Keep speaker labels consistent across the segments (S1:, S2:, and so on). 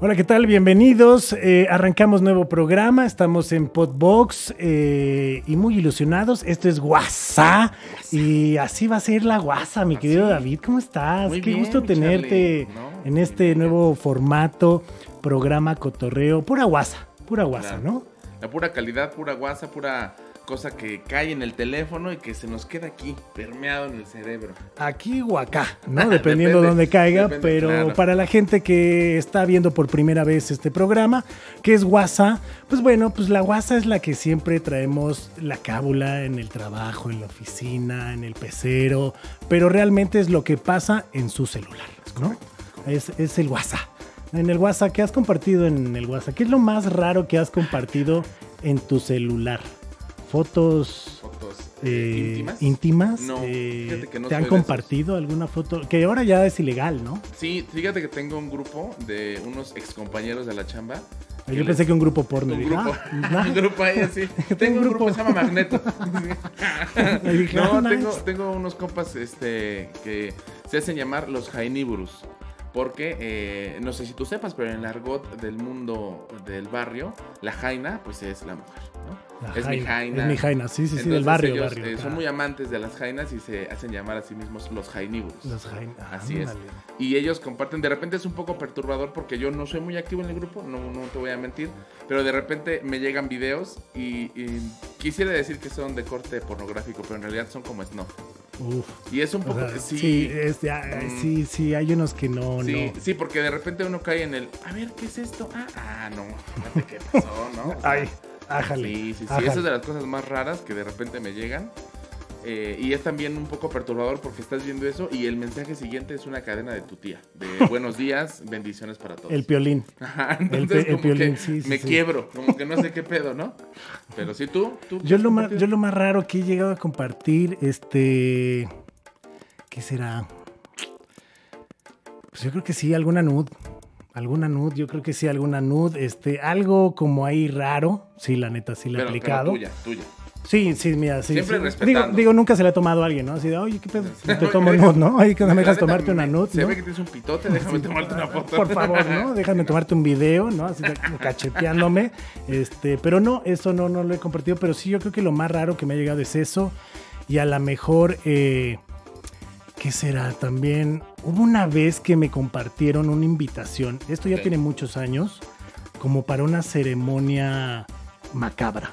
S1: Hola, ¿qué tal? Bienvenidos. Eh, arrancamos nuevo programa. Estamos en Podbox eh, y muy ilusionados. Esto es Guasa y así va a ser la Guasa, mi querido David. ¿Cómo estás?
S2: Muy
S1: Qué
S2: bien,
S1: gusto tenerte en este nuevo formato, programa cotorreo, pura Guasa, pura Guasa,
S2: Claro.
S1: ¿no?
S2: La pura calidad, pura guasa, pura cosa que cae en el teléfono y que se nos queda aquí, permeado en el cerebro.
S1: Aquí o acá, ¿no? Dependiendo
S2: Depende,
S1: dónde caiga,
S2: depende,
S1: pero
S2: claro.
S1: para la gente que está viendo por primera vez este programa, que es WhatsApp, pues bueno, pues la WhatsApp es la que siempre traemos la cábula en el trabajo, en la oficina, en el pecero, pero realmente es lo que pasa en su celular, ¿no? Es, es el WhatsApp. En el WhatsApp, ¿qué has compartido en el WhatsApp? ¿Qué es lo más raro que has compartido en tu celular? Fotos,
S2: Fotos
S1: eh,
S2: eh, íntimas.
S1: íntimas,
S2: No,
S1: eh,
S2: fíjate que no
S1: ¿Te han compartido alguna foto? Que ahora ya es ilegal, ¿no?
S2: Sí, fíjate que tengo un grupo de unos excompañeros de la chamba.
S1: Yo
S2: les-
S1: pensé que un grupo porno.
S2: Un
S1: Dije,
S2: grupo,
S1: ah,
S2: un grupo ahí así. Tengo un grupo que se llama Magneto. No,
S1: ah,
S2: tengo, tengo unos compas este, que se hacen llamar los Jainiburus. Porque, eh, no sé si tú sepas, pero en el argot del mundo del barrio, la jaina, pues es la mujer, ¿no?
S1: La
S2: es mi jaina.
S1: Es mi jaina, sí, sí, sí, del
S2: Entonces
S1: barrio,
S2: ellos,
S1: barrio.
S2: eh, son muy amantes de las jainas y se hacen llamar a sí mismos los Jainiburus.
S1: Los jaina.
S2: Así es. Y ellos comparten, de repente es un poco perturbador porque yo no soy muy activo en el grupo, no, no te voy a mentir, pero de repente me llegan videos y, y quisiera decir que son de corte pornográfico, pero en realidad son como snuff.
S1: Uf.
S2: Y es un
S1: O
S2: poco...
S1: sea,
S2: sí,
S1: sí, es- ya,
S2: Mm.
S1: sí, sí, hay unos que no,
S2: sí,
S1: no.
S2: sí, porque de repente uno cae en el, a ver, ¿qué es esto? Ah, ah no, fíjate qué pasó, ¿no? O sea,
S1: Ay, ájale.
S2: Sí, sí, sí,
S1: ájale.
S2: esa es de las cosas más raras que de repente me llegan. Eh, y es también un poco perturbador porque estás viendo eso y el mensaje siguiente es una cadena de tu tía. De buenos días, bendiciones para todos.
S1: El piolín.
S2: Ajá,
S1: el
S2: entonces
S1: el
S2: como
S1: piolín,
S2: que
S1: sí, sí,
S2: me
S1: sí.
S2: quiebro, como que no sé qué pedo, ¿no? Pero sí tú, tú.
S1: Yo lo, más, yo lo más raro que he llegado a compartir, este. ¿Qué será? Pues yo creo que sí, alguna nud. Alguna nud, yo creo que sí, alguna nud. Este, algo como ahí raro. Sí, la neta, sí la he
S2: pero
S1: aplicado.
S2: tuya, tuya.
S1: Sí, sí, mira, sí.
S2: Siempre
S1: sí.
S2: respetando.
S1: Digo, digo, nunca se le ha tomado a alguien, ¿no? Así de, oye, ¿qué pedo? Te tomo nud, ¿no? Oye, que no me dejas tomarte una nud,
S2: Se
S1: ¿no?
S2: ve que tienes un pitote, déjame tomarte una foto.
S1: Por favor, ¿no? Déjame tomarte un video, ¿no? Así de- como cacheteándome. Este, pero no, eso no, no lo he compartido. Pero sí, yo creo que lo más raro que me ha llegado es eso. Y a lo mejor, eh, ¿qué será? También hubo una vez que me compartieron una invitación. Esto ya tiene muchos años, como para una ceremonia macabra.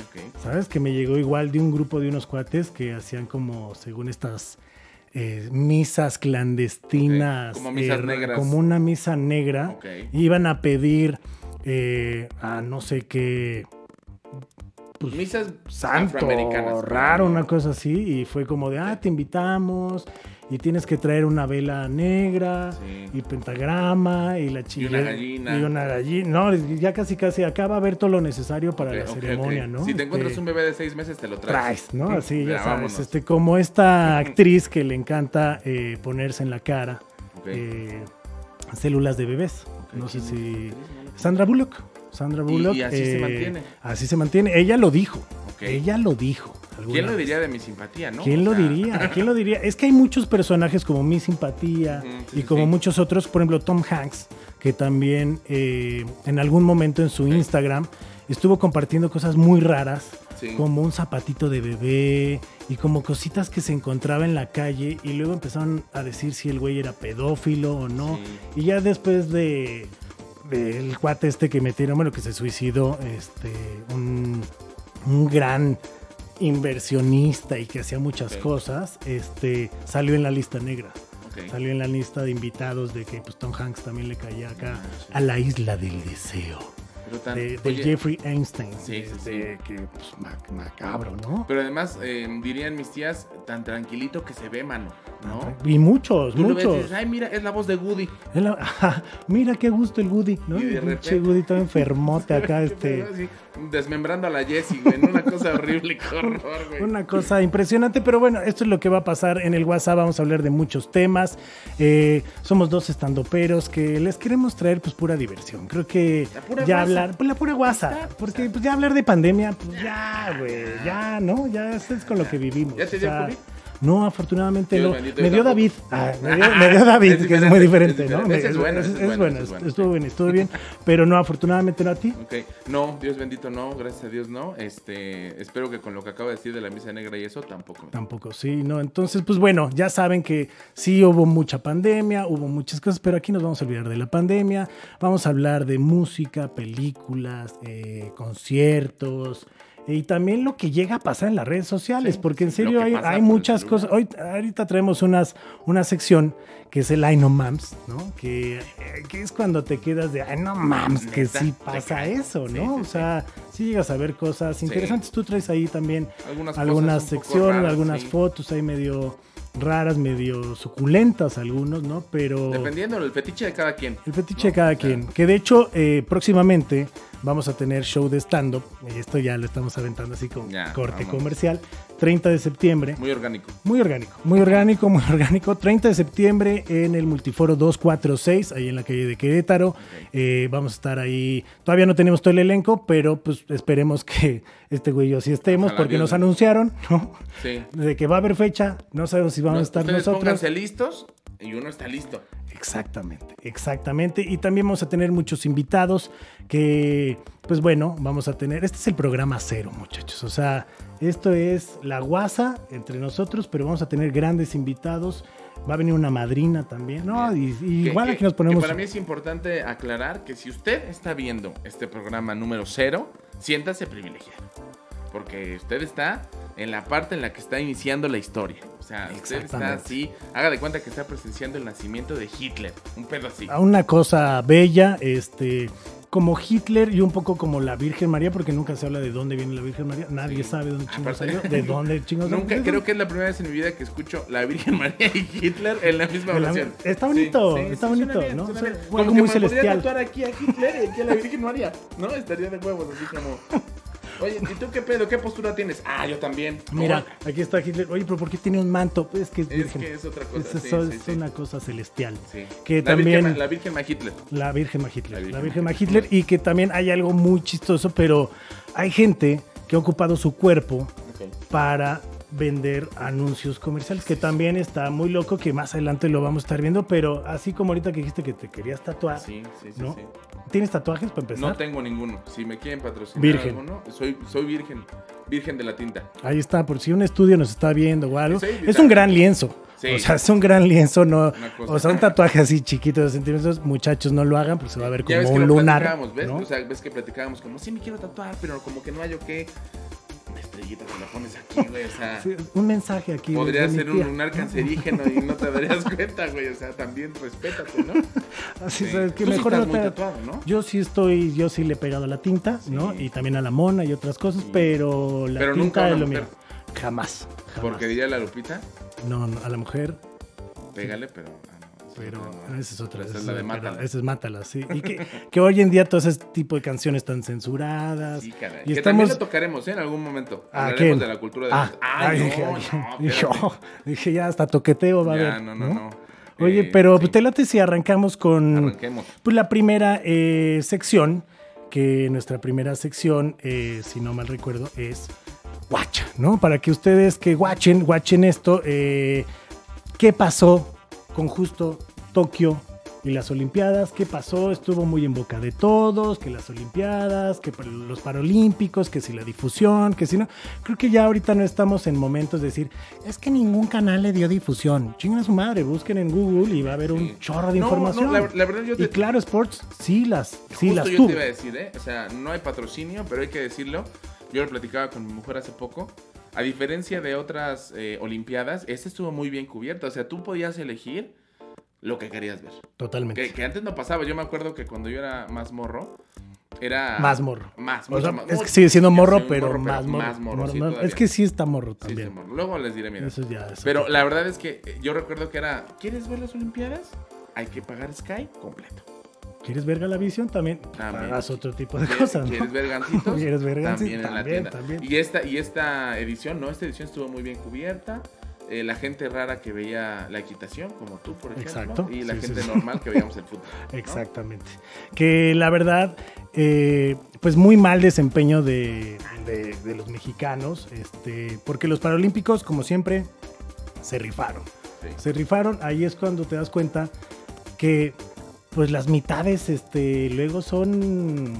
S2: Ok.
S1: ¿Sabes? Que me llegó igual de un grupo de unos cuates que hacían como, según estas eh, misas clandestinas.
S2: Como misas
S1: eh,
S2: negras.
S1: Como una misa negra. Iban a pedir eh, a no sé qué pues,
S2: Misas
S1: santo
S2: afroamericanas.
S1: raro, una cosa así. Y fue como de, ah, te invitamos. Y tienes que traer una vela negra
S2: Sí.
S1: y pentagrama y la chingada.
S2: gallina.
S1: Y una gallina. No, ya casi casi acá va a haber todo lo necesario para la ceremonia. ¿no?
S2: Si te
S1: Este,
S2: encuentras un bebé de seis meses, te lo traes.
S1: traes, ¿no? Así, ya
S2: Ya,
S1: sabes.
S2: vámonos.
S1: Este, como esta actriz que le encanta eh, ponerse en la cara eh, células de bebés. No sé
S2: ¿quién-
S1: si. Sandra Bullock. Sandra
S2: Y-
S1: Bullock.
S2: y así se
S1: eh,
S2: mantiene.
S1: Así se mantiene. Ella lo dijo. Ella lo dijo. Alguna
S2: ¿Quién lo
S1: vez.
S2: diría de mi simpatía, no?
S1: ¿Quién
S2: O
S1: lo diría? ¿Quién lo diría? Es que hay muchos personajes como Mi Simpatía
S2: sí,
S1: y como
S2: sí.
S1: muchos otros, por ejemplo Tom Hanks, que también eh, en algún momento en su Instagram estuvo compartiendo cosas muy raras, como un zapatito de bebé y como cositas que se encontraba en la calle y luego empezaron a decir si el güey era pedófilo o no. Y ya después de del cuate este que metieron, bueno, que se suicidó, este, un, un gran inversionista y que hacía muchas cosas, este, salió en la lista negra. Salió en la lista de invitados de que pues, Tom Hanks también le caía acá
S2: Ah, sí.
S1: a la isla del deseo.
S2: Tan-
S1: De, de
S2: oye,
S1: Jeffrey Einstein.
S2: Sí, sí, sí.
S1: de que, pues, mac- macabro, ¿no?
S2: Pero además, eh, dirían mis tías, tan tranquilito que se ve, mano, ¿no?
S1: Y muchos,
S2: Tú lo ves y
S1: muchos.
S2: dices, ay, mira, es la voz de Woody.
S1: La- mira qué gusto el Woody, ¿no?
S2: Y de repente-
S1: Woody todo enfermote acá, este.
S2: desmembrando a la Jessie, güey, una cosa horrible, qué horror, güey.
S1: Una cosa impresionante, pero bueno, esto es lo que va a pasar en el WhatsApp. Vamos a hablar de muchos temas. Eh, somos dos estandoperos que les queremos traer pues pura diversión. Creo que ya hablar, pues la pura WhatsApp. Porque
S2: o sea.
S1: pues ya hablar de pandemia, pues ya, güey, ya, ¿no? Ya es con lo que vivimos.
S2: ¿Ya te
S1: o
S2: dio
S1: sea,
S2: COVID?
S1: No, afortunadamente no.
S2: bendito,
S1: Me
S2: tampoco.
S1: David. Ah, me, dio, me dio David,
S2: Es
S1: que es
S2: diferente,
S1: muy
S2: es
S1: diferente, ¿no?
S2: Ese es bueno,
S1: Es-
S2: ese es
S1: es
S2: bueno, es bueno,
S1: estuvo bien, estuvo bien. Pero no, afortunadamente no a ti.
S2: Ok, no, Dios bendito, no, gracias a Dios, no. Este, espero que con lo que acabo de decir de la misa negra y eso tampoco.
S1: Tampoco, sí, no. Entonces, pues bueno, ya saben que sí hubo mucha pandemia, hubo muchas cosas, pero aquí nos vamos a olvidar de la pandemia. Vamos a hablar de música, películas, eh, conciertos. Y también lo que llega a pasar en las redes sociales,
S2: Sí,
S1: porque en serio hay, hay muchas cosas. Hoy, ahorita traemos unas, una sección que es el Ay no mams, ¿no? Que, eh, que es cuando te quedas de Ay no mams, que sí pasa eso, ¿no? O sea, sí llegas a ver cosas interesantes. Tú traes ahí también
S2: Algunas,
S1: algunas secciones,
S2: raras,
S1: algunas fotos ahí medio raras, medio suculentas algunos, ¿no? Pero
S2: Dependiendo del fetiche de cada quien.
S1: el fetiche
S2: ¿no?
S1: de cada quien. Que de hecho, eh, próximamente vamos a tener show de stand-up. Esto ya lo estamos aventando así con
S2: Ya,
S1: corte
S2: vamos.
S1: comercial. 30 de septiembre.
S2: Muy orgánico.
S1: Muy orgánico, muy orgánico, muy orgánico. 30 de septiembre en el Multiforo 246, ahí en la calle de Querétaro. Eh, vamos a estar ahí. Todavía no tenemos todo el elenco, pero pues esperemos que este güey y yo sí estemos, porque nos anunciaron, ¿no?
S2: Sí.
S1: De que va a haber fecha, no sabemos si vamos
S2: No,
S1: a estar
S2: ustedes
S1: nosotros.
S2: pónganse listos y uno está listo.
S1: Exactamente, exactamente. Y también vamos a tener muchos invitados que, pues bueno, vamos a tener. Este es el programa cero, muchachos. O sea, esto es la guasa entre nosotros, pero vamos a tener grandes invitados. Va a venir una madrina también, ¿no? Y, y
S2: Que-
S1: igual
S2: que-
S1: aquí nos ponemos.
S2: que para mí es importante aclarar que si usted está viendo este programa número cero, siéntase privilegiado. Porque usted está en la parte en la que está iniciando la historia. O sea, usted está
S1: Exactamente.
S2: así, haga de cuenta que está presenciando el nacimiento de Hitler. Un pedo así.
S1: a una cosa bella, este, como Hitler y un poco como la Virgen María, porque nunca se habla de dónde viene la Virgen María. Nadie
S2: Sí.
S1: sabe dónde chingos salió, de dónde chingos
S2: Nunca,
S1: salió.
S2: creo que es la primera vez en mi vida que escucho la Virgen María y Hitler en la misma
S1: En la-
S2: oración.
S1: está bonito,
S2: Sí, sí,
S1: está bonito,
S2: bien,
S1: ¿no? O sea,
S2: bien.
S1: algo
S2: Como
S1: muy
S2: podría
S1: celestial.
S2: tatuar aquí a Hitler y aquí a la Virgen María, ¿no? Estaría de huevos, así como... Oye, ¿y tú qué pedo? ¿Qué postura tienes? Ah, yo también.
S1: Mira, aquí está Hitler. Oye, pero ¿por qué tiene un manto? Pues es que es,
S2: Es
S1: virgen.
S2: que es otra cosa,
S1: Es,
S2: sí,
S1: eso-
S2: sí,
S1: es
S2: sí.
S1: una cosa celestial.
S2: sí.
S1: Que
S2: la
S1: también
S2: Virgen, la Virgen Ma Hitler.
S1: la Virgen Ma Hitler.
S2: La Virgen
S1: Virgen
S2: Ma
S1: Ma Hitler. Y que también hay algo muy chistoso, pero hay gente que ha ocupado su cuerpo para vender anuncios comerciales, que también está muy loco, que más adelante lo vamos a estar viendo, pero así como ahorita que dijiste que te querías tatuar,
S2: Sí, sí, sí,
S1: ¿no?
S2: sí.
S1: ¿Tienes tatuajes para empezar?
S2: No tengo ninguno. Si me quieren patrocinar
S1: Virgen.
S2: alguno, soy, soy virgen. Virgen de la tinta.
S1: Ahí está, por si un estudio nos está viendo o algo. Es un gran lienzo.
S2: Sí.
S1: O sea, es un gran lienzo, no. O sea, un tatuaje así chiquito de centímetros, muchachos, no lo hagan, porque se va a ver
S2: Ya ves
S1: como
S2: que
S1: un lunar.
S2: platicábamos, ¿ves?
S1: ¿no?
S2: O sea, ves que platicábamos como, sí me quiero tatuar, pero como que no hay o qué. Estrellita te la pones aquí, güey, o sea...
S1: Sí, un mensaje aquí.
S2: Podría ser un lunar cancerígeno y no te darías cuenta, güey. O sea, también respétate, ¿no?
S1: Así
S2: Sí.
S1: sabes que
S2: Tú sí
S1: mejor
S2: estás
S1: no
S2: muy
S1: te-
S2: tatuado, ¿no?
S1: Yo sí estoy, yo sí le he pegado a la tinta, ¿no? Y también a la mona y otras cosas, pero la
S2: Pero
S1: tinta
S2: nunca a
S1: es lo mío. Jamás, jamás.
S2: Porque diría la Lupita,
S1: No, no, a la mujer,
S2: pégale, pero... ah, no,
S1: pero
S2: no.
S1: esa es otra.
S2: Esa es la de Mátala.
S1: Esa es Mátala, sí. Y que, que hoy en día todo ese tipo de canciones están censuradas.
S2: Sí, caray.
S1: Y
S2: que
S1: estamos...
S2: también lo tocaremos ¿eh? en algún momento.
S1: ¿A
S2: Hablaremos
S1: quién?
S2: de la cultura de
S1: Ah,
S2: los- Ah,
S1: ay,
S2: no,
S1: dije,
S2: no,
S1: dije, oh, dije, ya hasta toqueteo va a haber.
S2: no, no, no.
S1: Oye,
S2: Eh,
S1: pero
S2: sí.
S1: te late si arrancamos con
S2: Arranquemos.
S1: pues, la primera eh, sección, que nuestra primera sección, eh, si no mal recuerdo, es Guacha, ¿no? Para que ustedes que guachen, guachen esto, ¿qué pasó con justo Tokio y las Olimpiadas? ¿Qué pasó? Estuvo muy en boca de todos, que las Olimpiadas, que los Paralímpicos, que si la difusión, que si no. Creo que ya ahorita no estamos en momentos de decir, es que ningún canal le dio difusión. Chingan a su madre, busquen en Google y va a haber un chorro de
S2: No,
S1: información.
S2: no, la, la verdad yo te...
S1: Y claro, Sports sí las, sí
S2: Justo
S1: las
S2: yo
S1: tuvo.
S2: te iba a decir, ¿eh? O sea, no hay patrocinio, pero hay que decirlo. Yo lo platicaba con mi mujer hace poco. A diferencia de otras eh, Olimpiadas, esta estuvo muy bien cubierta. O sea, tú podías elegir lo que querías ver.
S1: Totalmente.
S2: Que, que antes no pasaba. Yo me acuerdo que cuando yo era más morro, era...
S1: Más morro.
S2: Más,
S1: O sea,
S2: más.
S1: es que sigue siendo morro,
S2: sé, un
S1: pero, más morro.
S2: Más morro,
S1: Morro,
S2: sí,
S1: no, es que sí está morro
S2: Sí,
S1: también.
S2: sí, morro. Luego les diré, mira.
S1: Eso ya es
S2: Pero la verdad es que eh, yo recuerdo que era, ¿quieres ver las Olimpiadas? Hay que pagar Sky completo.
S1: ¿Quieres ver Galavisión? También
S2: También.
S1: pagas otro tipo de
S2: ¿Quieres,
S1: cosas, ¿no?
S2: ¿Quieres ver?
S1: ¿Quieres ver?
S2: También en la tienda.
S1: también.
S2: Y esta, y esta edición, ¿no? Esta edición estuvo muy bien cubierta. Eh, la gente rara que veía la equitación, como tú, por ejemplo.
S1: Exacto.
S2: Y la
S1: Sí,
S2: gente
S1: sí.
S2: normal que veíamos el fútbol. ¿no?
S1: Exactamente. Que la verdad, eh, pues muy mal desempeño de, de- de los mexicanos, este, porque los Paralímpicos, como siempre, se rifaron. Se rifaron, ahí es cuando te das cuenta que pues las mitades este, luego son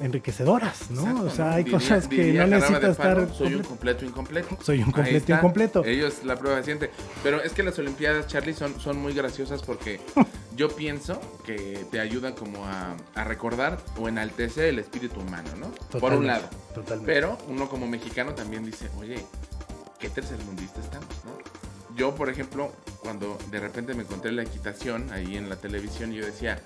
S1: enriquecedoras, ¿no? O sea, hay
S2: Diría-
S1: cosas que no
S2: de
S1: estar...
S2: Soy un
S1: completo.
S2: completo incompleto.
S1: Soy un completo incompleto.
S2: Ellos la prueba reciente. Pero es que las Olimpiadas, Charlie, son, son muy graciosas porque yo pienso que te ayudan como a, a recordar o enaltecer el espíritu humano, ¿no? Por un lado.
S1: Totalmente.
S2: Pero uno como mexicano también dice, oye, ¿qué tercermundista estamos, no? Yo, por ejemplo, cuando de repente me encontré la equitación ahí en la televisión, yo decía,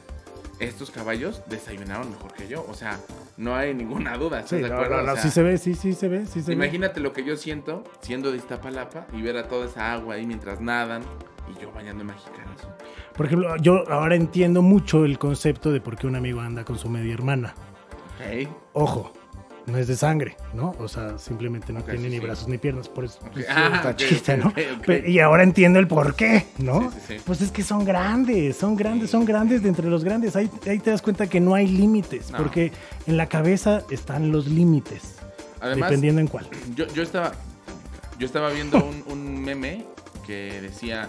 S2: estos caballos desayunaron mejor que yo. O sea, no hay ninguna duda, ¿estás
S1: Sí,
S2: de
S1: no,
S2: acuerdo?
S1: no, no,
S2: O sea,
S1: sí se ve, sí, sí se ve, sí se ve.
S2: Imagínate lo que yo siento siendo de Iztapalapa y ver a toda esa agua ahí mientras nadan y yo bañando mexicanos.
S1: Por ejemplo, yo ahora entiendo mucho el concepto de por qué un amigo anda con su media hermana. Ojo, no es de sangre, ¿no? O sea, simplemente no tiene
S2: sí,
S1: ni
S2: sí.
S1: brazos ni piernas, por eso
S2: Ok.
S1: pues,
S2: Ah,
S1: está chiste, ¿no? Y ahora entiendo el por qué, ¿no?
S2: Sí.
S1: Pues es que son grandes, son grandes, son grandes de entre los grandes. Ahí, ahí te das cuenta que no hay límites,
S2: No.
S1: porque en la cabeza están los límites,
S2: Además,
S1: dependiendo en cuál.
S2: yo, yo estaba yo estaba viendo un, un meme que decía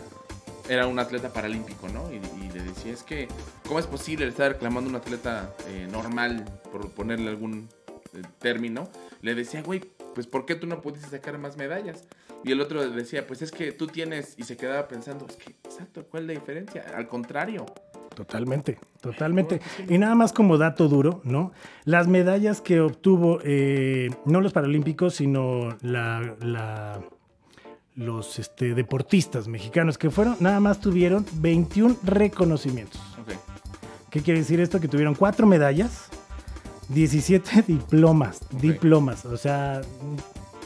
S2: era un atleta paralímpico, ¿no? Y, y le decía, es que, ¿cómo es posible estar reclamando un atleta eh, normal, por ponerle algún término? Le decía, güey, pues ¿por qué tú no pudiste sacar más medallas? Y el otro decía, pues es que tú tienes, y se quedaba pensando, es que, exacto, ¿cuál es la diferencia? Al contrario.
S1: Totalmente, totalmente. Y nada más como dato duro, ¿no? Las medallas que obtuvo, eh, no los Paralímpicos, sino la, la- los este, deportistas mexicanos que fueron, nada más tuvieron 21 reconocimientos.
S2: Ok.
S1: ¿Qué quiere decir esto? Que tuvieron cuatro medallas, 17 diplomas, diplomas. O sea,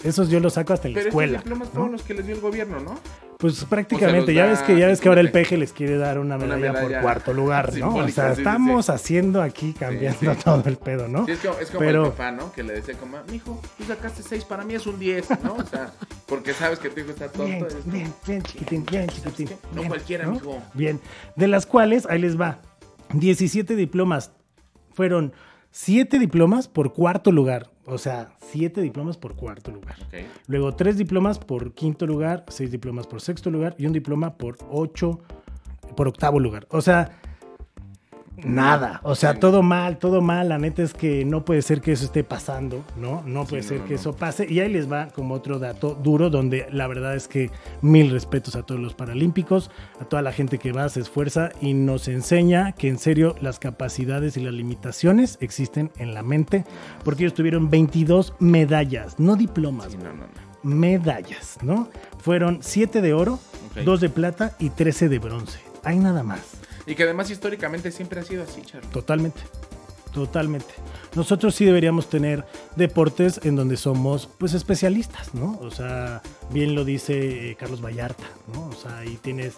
S1: esos yo los saco hasta la
S2: Pero
S1: escuela.
S2: estos diplomas
S1: ¿no?
S2: fueron los que les dio el gobierno, ¿no?
S1: Pues prácticamente, ya ves que ya ves que ahora el peje les quiere dar una
S2: Una
S1: medalla, por cuarto lugar, ¿no? O sea,
S2: sí,
S1: estamos
S2: sí.
S1: haciendo aquí cambiando
S2: sí.
S1: todo el pedo, ¿no?
S2: Sí, es como, es como
S1: Pero-
S2: el papá, ¿no? Que le decía como, mijo, tú sacaste 6, para mí es un 10, ¿no? O sea, porque sabes que tu hijo está tonto.
S1: Bien,
S2: es-
S1: bien, bien, chiquitín, bien, chiquitín.
S2: No
S1: bien,
S2: cualquiera, mijo.
S1: Bien, de las cuales, ahí les va, 17 diplomas. Fueron 7 diplomas por cuarto lugar, o sea, 7 diplomas por cuarto lugar. Luego 3 diplomas por quinto lugar, 6 diplomas por sexto lugar y un diploma por 8, por octavo lugar. O sea, nada. O sea, todo mal, todo mal. La neta es que no puede ser que eso esté pasando, ¿no? No puede
S2: Sí,
S1: ser
S2: no,
S1: que
S2: no.
S1: eso pase. Y ahí les va como otro dato duro, donde la verdad es que mil respetos a todos los paralímpicos, a toda la gente que va, se esfuerza y nos enseña que en serio las capacidades y las limitaciones existen en la mente, porque ellos tuvieron 22 medallas, no diplomas,
S2: Sí, no, no, no.
S1: medallas, ¿no? Fueron 7 de oro,
S2: Ok.
S1: 2 de plata y 13 de bronce. Hay nada más.
S2: Y que además históricamente siempre ha sido así, Charlie.
S1: Totalmente. Totalmente. Nosotros sí deberíamos tener deportes en donde somos pues especialistas, ¿no? O sea, bien lo dice eh, Carlos Vallarta, ¿no? O sea, ahí tienes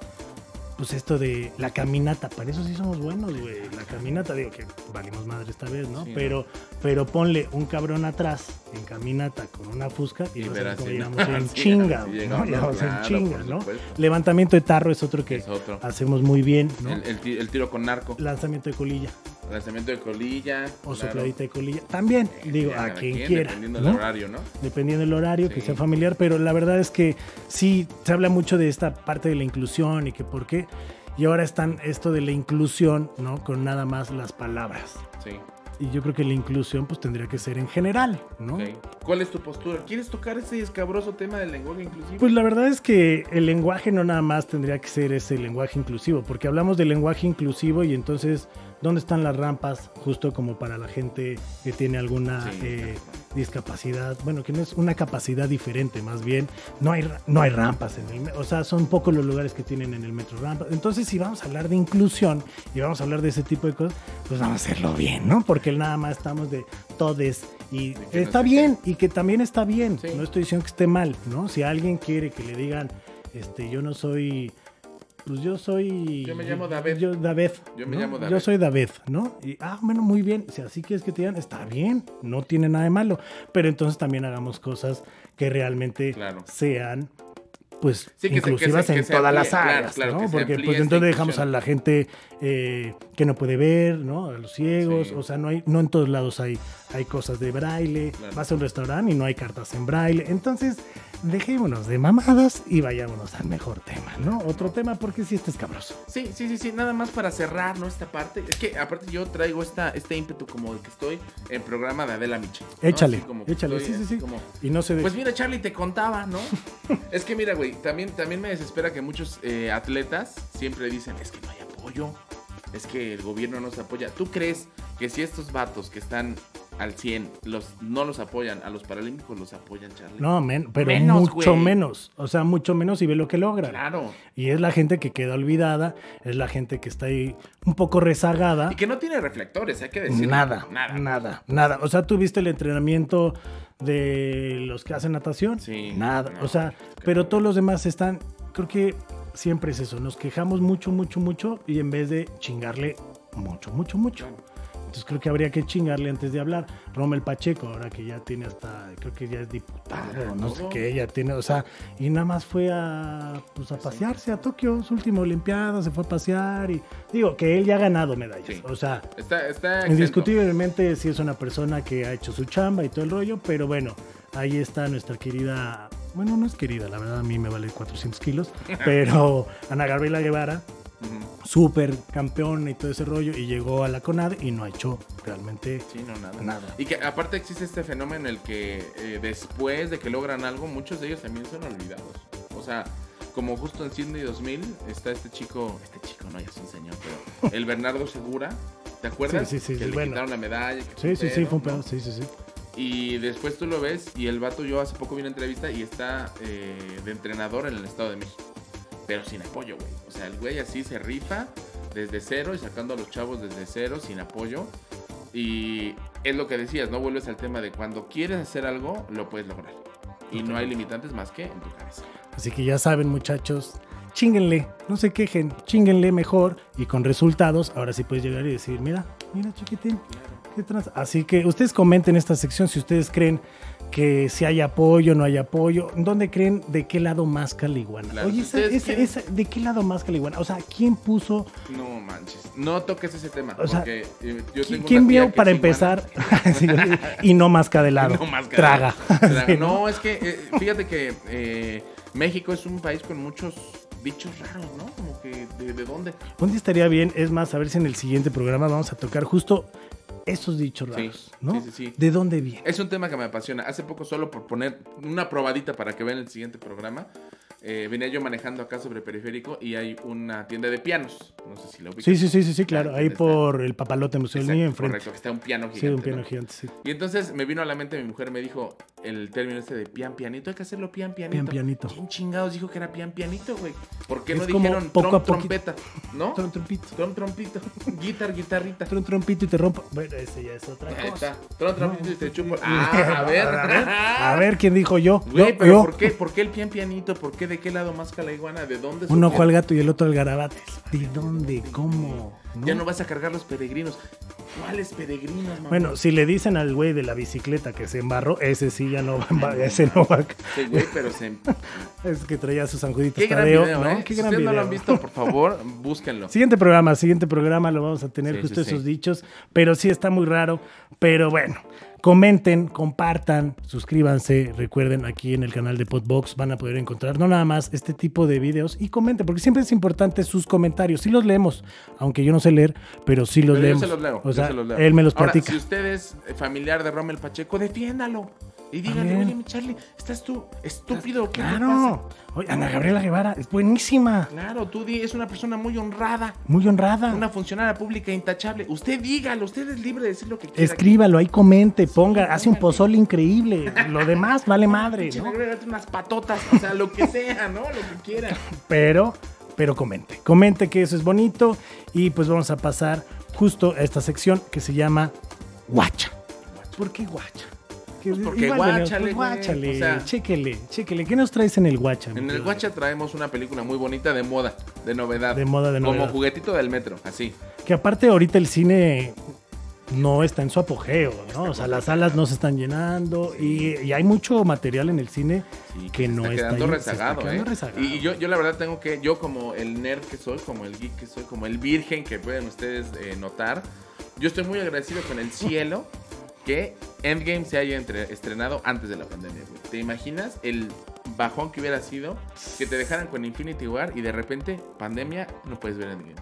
S1: pues esto de la caminata, para eso sí somos buenos, güey. La caminata, digo que valimos madre esta vez, ¿no?
S2: Sí,
S1: pero, pero ponle un cabrón atrás en caminata con una fusca y,
S2: Y verás,
S1: en
S2: Sí,
S1: chinga,
S2: sí
S1: ¿no? Llegamos
S2: claro,
S1: en chinga, ¿no? Levantamiento de tarro es otro que
S2: Es otro.
S1: hacemos muy bien, ¿no?
S2: El, el ti- el tiro con narco,
S1: Lanzamiento de colilla.
S2: lanzamiento de colilla.
S1: O
S2: claro.
S1: sopladita de colilla. También, digo,
S2: Ya,
S1: a quien
S2: quien,
S1: quiera.
S2: Dependiendo del horario, ¿no?
S1: Dependiendo del horario, que sea familiar, pero la verdad es que sí, se habla mucho de esta parte de la inclusión y que por qué. Y ahora están esto de la inclusión, ¿no? Con nada más las palabras.
S2: Sí.
S1: Y yo creo que la inclusión pues tendría que ser en general, ¿no?
S2: ok. ¿Cuál es tu postura? ¿Quieres tocar ese escabroso tema del lenguaje inclusivo?
S1: Pues la verdad es que el lenguaje no nada más tendría que ser ese lenguaje inclusivo, porque hablamos del lenguaje inclusivo y entonces, ¿dónde están las rampas justo como para la gente que tiene alguna
S2: Sí,
S1: eh, discapacidad? Bueno, que no es una capacidad diferente, más bien, no hay, no hay rampas en el o sea, son pocos los lugares que tienen en el metro rampas. Entonces, si vamos a hablar de inclusión y vamos a hablar de ese tipo de cosas, pues vamos a hacerlo bien, ¿no? Porque nada más estamos de todes y
S2: no
S1: está
S2: qué.
S1: bien y que también está bien.
S2: Sí.
S1: No estoy diciendo que esté mal, ¿no? Si alguien quiere que le digan, este, yo no soy, pues yo soy.
S2: Yo me llamo David.
S1: Yo, David.
S2: Yo me
S1: ¿no?
S2: llamo David.
S1: Yo soy David, ¿no? Y, ah, bueno, muy bien. Si así quieres que te digan, está bien, no tiene nada de malo. Pero entonces también hagamos cosas que realmente
S2: Claro.
S1: sean pues
S2: Sí, que se- que
S1: inclusivas
S2: se- que
S1: en
S2: se
S1: todas
S2: amplíe,
S1: las áreas,
S2: claro,
S1: ¿no? Porque pues entonces dejamos a la gente eh, que no puede ver, ¿no? A los ciegos,
S2: Sí.
S1: o sea, no hay, no en todos lados hay, hay cosas de braille,
S2: Claro.
S1: vas a un restaurante y no hay cartas en braille. Entonces, dejémonos de mamadas y vayámonos al mejor tema, ¿no? Otro tema porque sí este es cabroso.
S2: Sí, sí, sí, sí, nada más para cerrar, ¿no? Esta parte. Es que aparte yo traigo esta, este ímpetu como de que estoy en programa de Adela Micha. ¿no?
S1: Échale,
S2: como
S1: échale,
S2: estoy
S1: sí, sí, sí.
S2: como-
S1: Y no se de...
S2: Pues mira, Charlie, te contaba, ¿no? es que mira, güey, también, también me desespera que muchos eh, atletas siempre dicen, es que no hay apoyo, es que el gobierno nos apoya. ¿Tú crees que si estos vatos que están al 100 los, no los apoyan, a los paralímpicos los apoyan, Charlie?
S1: no, men- pero
S2: Menos,
S1: mucho
S2: güey.
S1: menos. O sea, mucho menos y ve lo que logran.
S2: Claro.
S1: Y es la gente que queda olvidada, es la gente que está ahí un poco rezagada.
S2: Y que no tiene reflectores, hay que decirlo.
S1: Nada,
S2: Nada.
S1: nada, nada, O sea, ¿tú viste el entrenamiento de los que hacen natación?
S2: Sí.
S1: Nada.
S2: No,
S1: o sea, pero todos los demás están, creo que siempre es eso, nos quejamos mucho, mucho, mucho y en vez de chingarle mucho, mucho, mucho. Entonces creo que habría que chingarle antes de hablar. Rommel Pacheco, ahora que ya tiene hasta, creo que ya es diputado, no sé qué, ya tiene, o sea, y nada más fue a, pues, a pasearse a Tokio, su última Olimpiada, se fue a pasear y digo que él ya ha ganado medallas.
S2: Sí.
S1: O sea,
S2: Está, está.
S1: Indiscutiblemente sí es una persona que ha hecho su chamba y todo el rollo, pero bueno, ahí está nuestra querida, bueno, no es querida, la verdad a mí me vale 400 kilos, pero Ana Gabriela Guevara,
S2: Ujú.
S1: súper campeón y todo ese rollo, y llegó a la CONAD y no ha hecho realmente
S2: Sí, no, nada.
S1: nada.
S2: Y que aparte existe este fenómeno en el que eh, después de que logran algo, muchos de ellos también son olvidados. O sea, como justo en Sydney 2000 está este chico, este chico no, ya es un señor, pero el Bernardo Segura, ¿te acuerdas?
S1: Sí, sí, sí,
S2: que
S1: sí,
S2: le
S1: bueno.
S2: quitaron la medalla. que
S1: Sí, sí, sí, fue un
S2: ¿no?
S1: pedo, sí, sí, sí.
S2: Y después tú lo ves y el vato, yo hace poco vi una entrevista y está eh, de entrenador en el Estado de México. Pero sin apoyo, güey. O sea, el güey así se rifa desde cero y sacando a los chavos desde cero, sin apoyo. Y es lo que decías, ¿no? Vuelves al tema de cuando quieres hacer algo, lo puedes lograr. Y no hay limitantes más que en tu cabeza.
S1: Así que ya saben, muchachos, chinguenle, no se quejen, chinguenle mejor y con resultados. Ahora sí puedes llegar y decir, mira, mira, chiquitín, qué trans. Así que ustedes comenten en esta sección si ustedes creen que si hay apoyo, no hay apoyo. ¿Dónde creen de qué lado más caliguana?
S2: Claro,
S1: Oye, esa- esa- esa- ¿de qué lado más caliguana? O sea, ¿quién puso,
S2: No manches. No toques ese tema.
S1: O sea,
S2: porque eh, yo tengo
S1: quién vio para empezar? Sí, y no más de lado.
S2: No más
S1: Traga.
S2: Traga.
S1: Sí,
S2: No, es que eh, fíjate que eh, México es un país con muchos bichos raros, ¿no? Como que de, de dónde.
S1: Día estaría bien, es más, a ver si en el siguiente programa vamos a tocar justo esos dichos
S2: Sí,
S1: raros, ¿no?
S2: sí, sí, sí.
S1: ¿De dónde viene?
S2: Es un tema que me apasiona. Hace poco, solo por poner una probadita para que vean el siguiente programa, eh, venía yo manejando acá sobre periférico y hay una tienda de pianos. No sé si lo ubicas.
S1: Sí, sí, sí, sí, sí, claro.
S2: Ah,
S1: Ahí
S2: está.
S1: por el papalote Niño enfrente.
S2: Correcto, que está un piano gigante.
S1: Sí, un piano
S2: ¿no?
S1: gigante, sí.
S2: Y entonces me vino a la mente mi mujer, me dijo el término este de pian pianito, hay que hacerlo pian pianito.
S1: Pian pianito.
S2: ¿Quién chingados dijo que era pian pianito, güey? ¿Por qué
S1: Es
S2: no dijeron
S1: poco
S2: trom
S1: a
S2: trompeta? ¿No?
S1: Tron trompito.
S2: Trom trompito, guitar, guitarrita.
S1: Tron trompito y te rompo. Bueno, ese ya es otra
S2: Ahí
S1: cosa.
S2: está. Trom trompito y te chupo. Ah, a ver.
S1: A ver, quién dijo yo.
S2: Güey, pero
S1: yo.
S2: ¿por qué, ¿por qué el pian pianito? ¿Por qué de qué lado más la iguana? ¿De dónde
S1: Un ojo al gato y el otro al garabates. ¿De dónde? ¿Cómo?
S2: Ya no vas a cargar los peregrinos. ¿Cuáles peregrinos, mamá?
S1: Bueno, si le dicen al güey de la bicicleta que se embarró, ese sí ya no va, ese no va.
S2: Sí, güey, pero se...
S1: Es que traía sus anjuditos
S2: Qué gran
S1: Tadeo,
S2: video,
S1: ¿no?
S2: ¿eh?
S1: Qué
S2: si
S1: gran
S2: ustedes no lo
S1: video.
S2: han visto, por favor, búsquenlo.
S1: Siguiente programa, siguiente programa lo vamos a tener
S2: Sí,
S1: justo
S2: sí,
S1: esos dichos, pero sí está muy raro, pero bueno, comenten, compartan, suscríbanse, recuerden aquí en el canal de Podbox van a poder encontrar no nada más este tipo de videos y comenten, porque siempre es importante sus comentarios, sí los leemos, aunque yo no sé leer, pero sí los
S2: Pero yo
S1: leemos.
S2: se los leo.
S1: O
S2: yo se los leo.
S1: él me los
S2: Ahora,
S1: platica.
S2: si usted es eh, familiar de Rommel Pacheco, defiéndalo. Y díganle,
S1: También.
S2: oye, mi Charlie, ¿estás tú estúpido? ¿Qué te pasa?
S1: Claro. Oye, Ana Gabriela Guevara es buenísima,
S2: Claro, tú di, es una persona muy honrada.
S1: muy honrada.
S2: Una funcionaria pública intachable. Usted dígalo, usted es libre de decir lo que quiera.
S1: Escríbalo, ahí comente, ponga, hace un pozole increíble. Lo demás vale madre,
S2: Pinche
S1: ¿no?
S2: unas patotas, o sea, lo que sea, ¿no? Lo que quiera.
S1: pero, pero comente, comente que eso es bonito y pues vamos a pasar justo a esta sección que se llama Guacha. ¿Por qué Guacha? Que
S2: Pues porque
S1: igual
S2: guáchale,
S1: pues guáchale,
S2: o sea-
S1: chéquele, chéquele. ¿Qué nos traes en el Guacha?
S2: En el? Guacha traemos una película muy bonita de moda, de novedad.
S1: De moda, de novedad.
S2: Como juguetito del metro, así.
S1: Que aparte ahorita el cine no está en su apogeo, ¿no? O sea, las salas no se están llenando y, y hay mucho material en el cine
S2: Sí,
S1: que no
S2: está quedando rezagado,
S1: está quedando
S2: ¿eh?
S1: rezagado.
S2: Y, y yo, yo la verdad tengo que, yo como el nerd que soy, como el geek que soy, como el virgen que pueden ustedes eh, notar, yo estoy muy agradecido con el cielo que Endgame se haya entre- estrenado antes de la pandemia, güey. ¿Te imaginas el bajón que hubiera sido que te dejaran con Infinity War y de repente, pandemia, no puedes ver Endgame.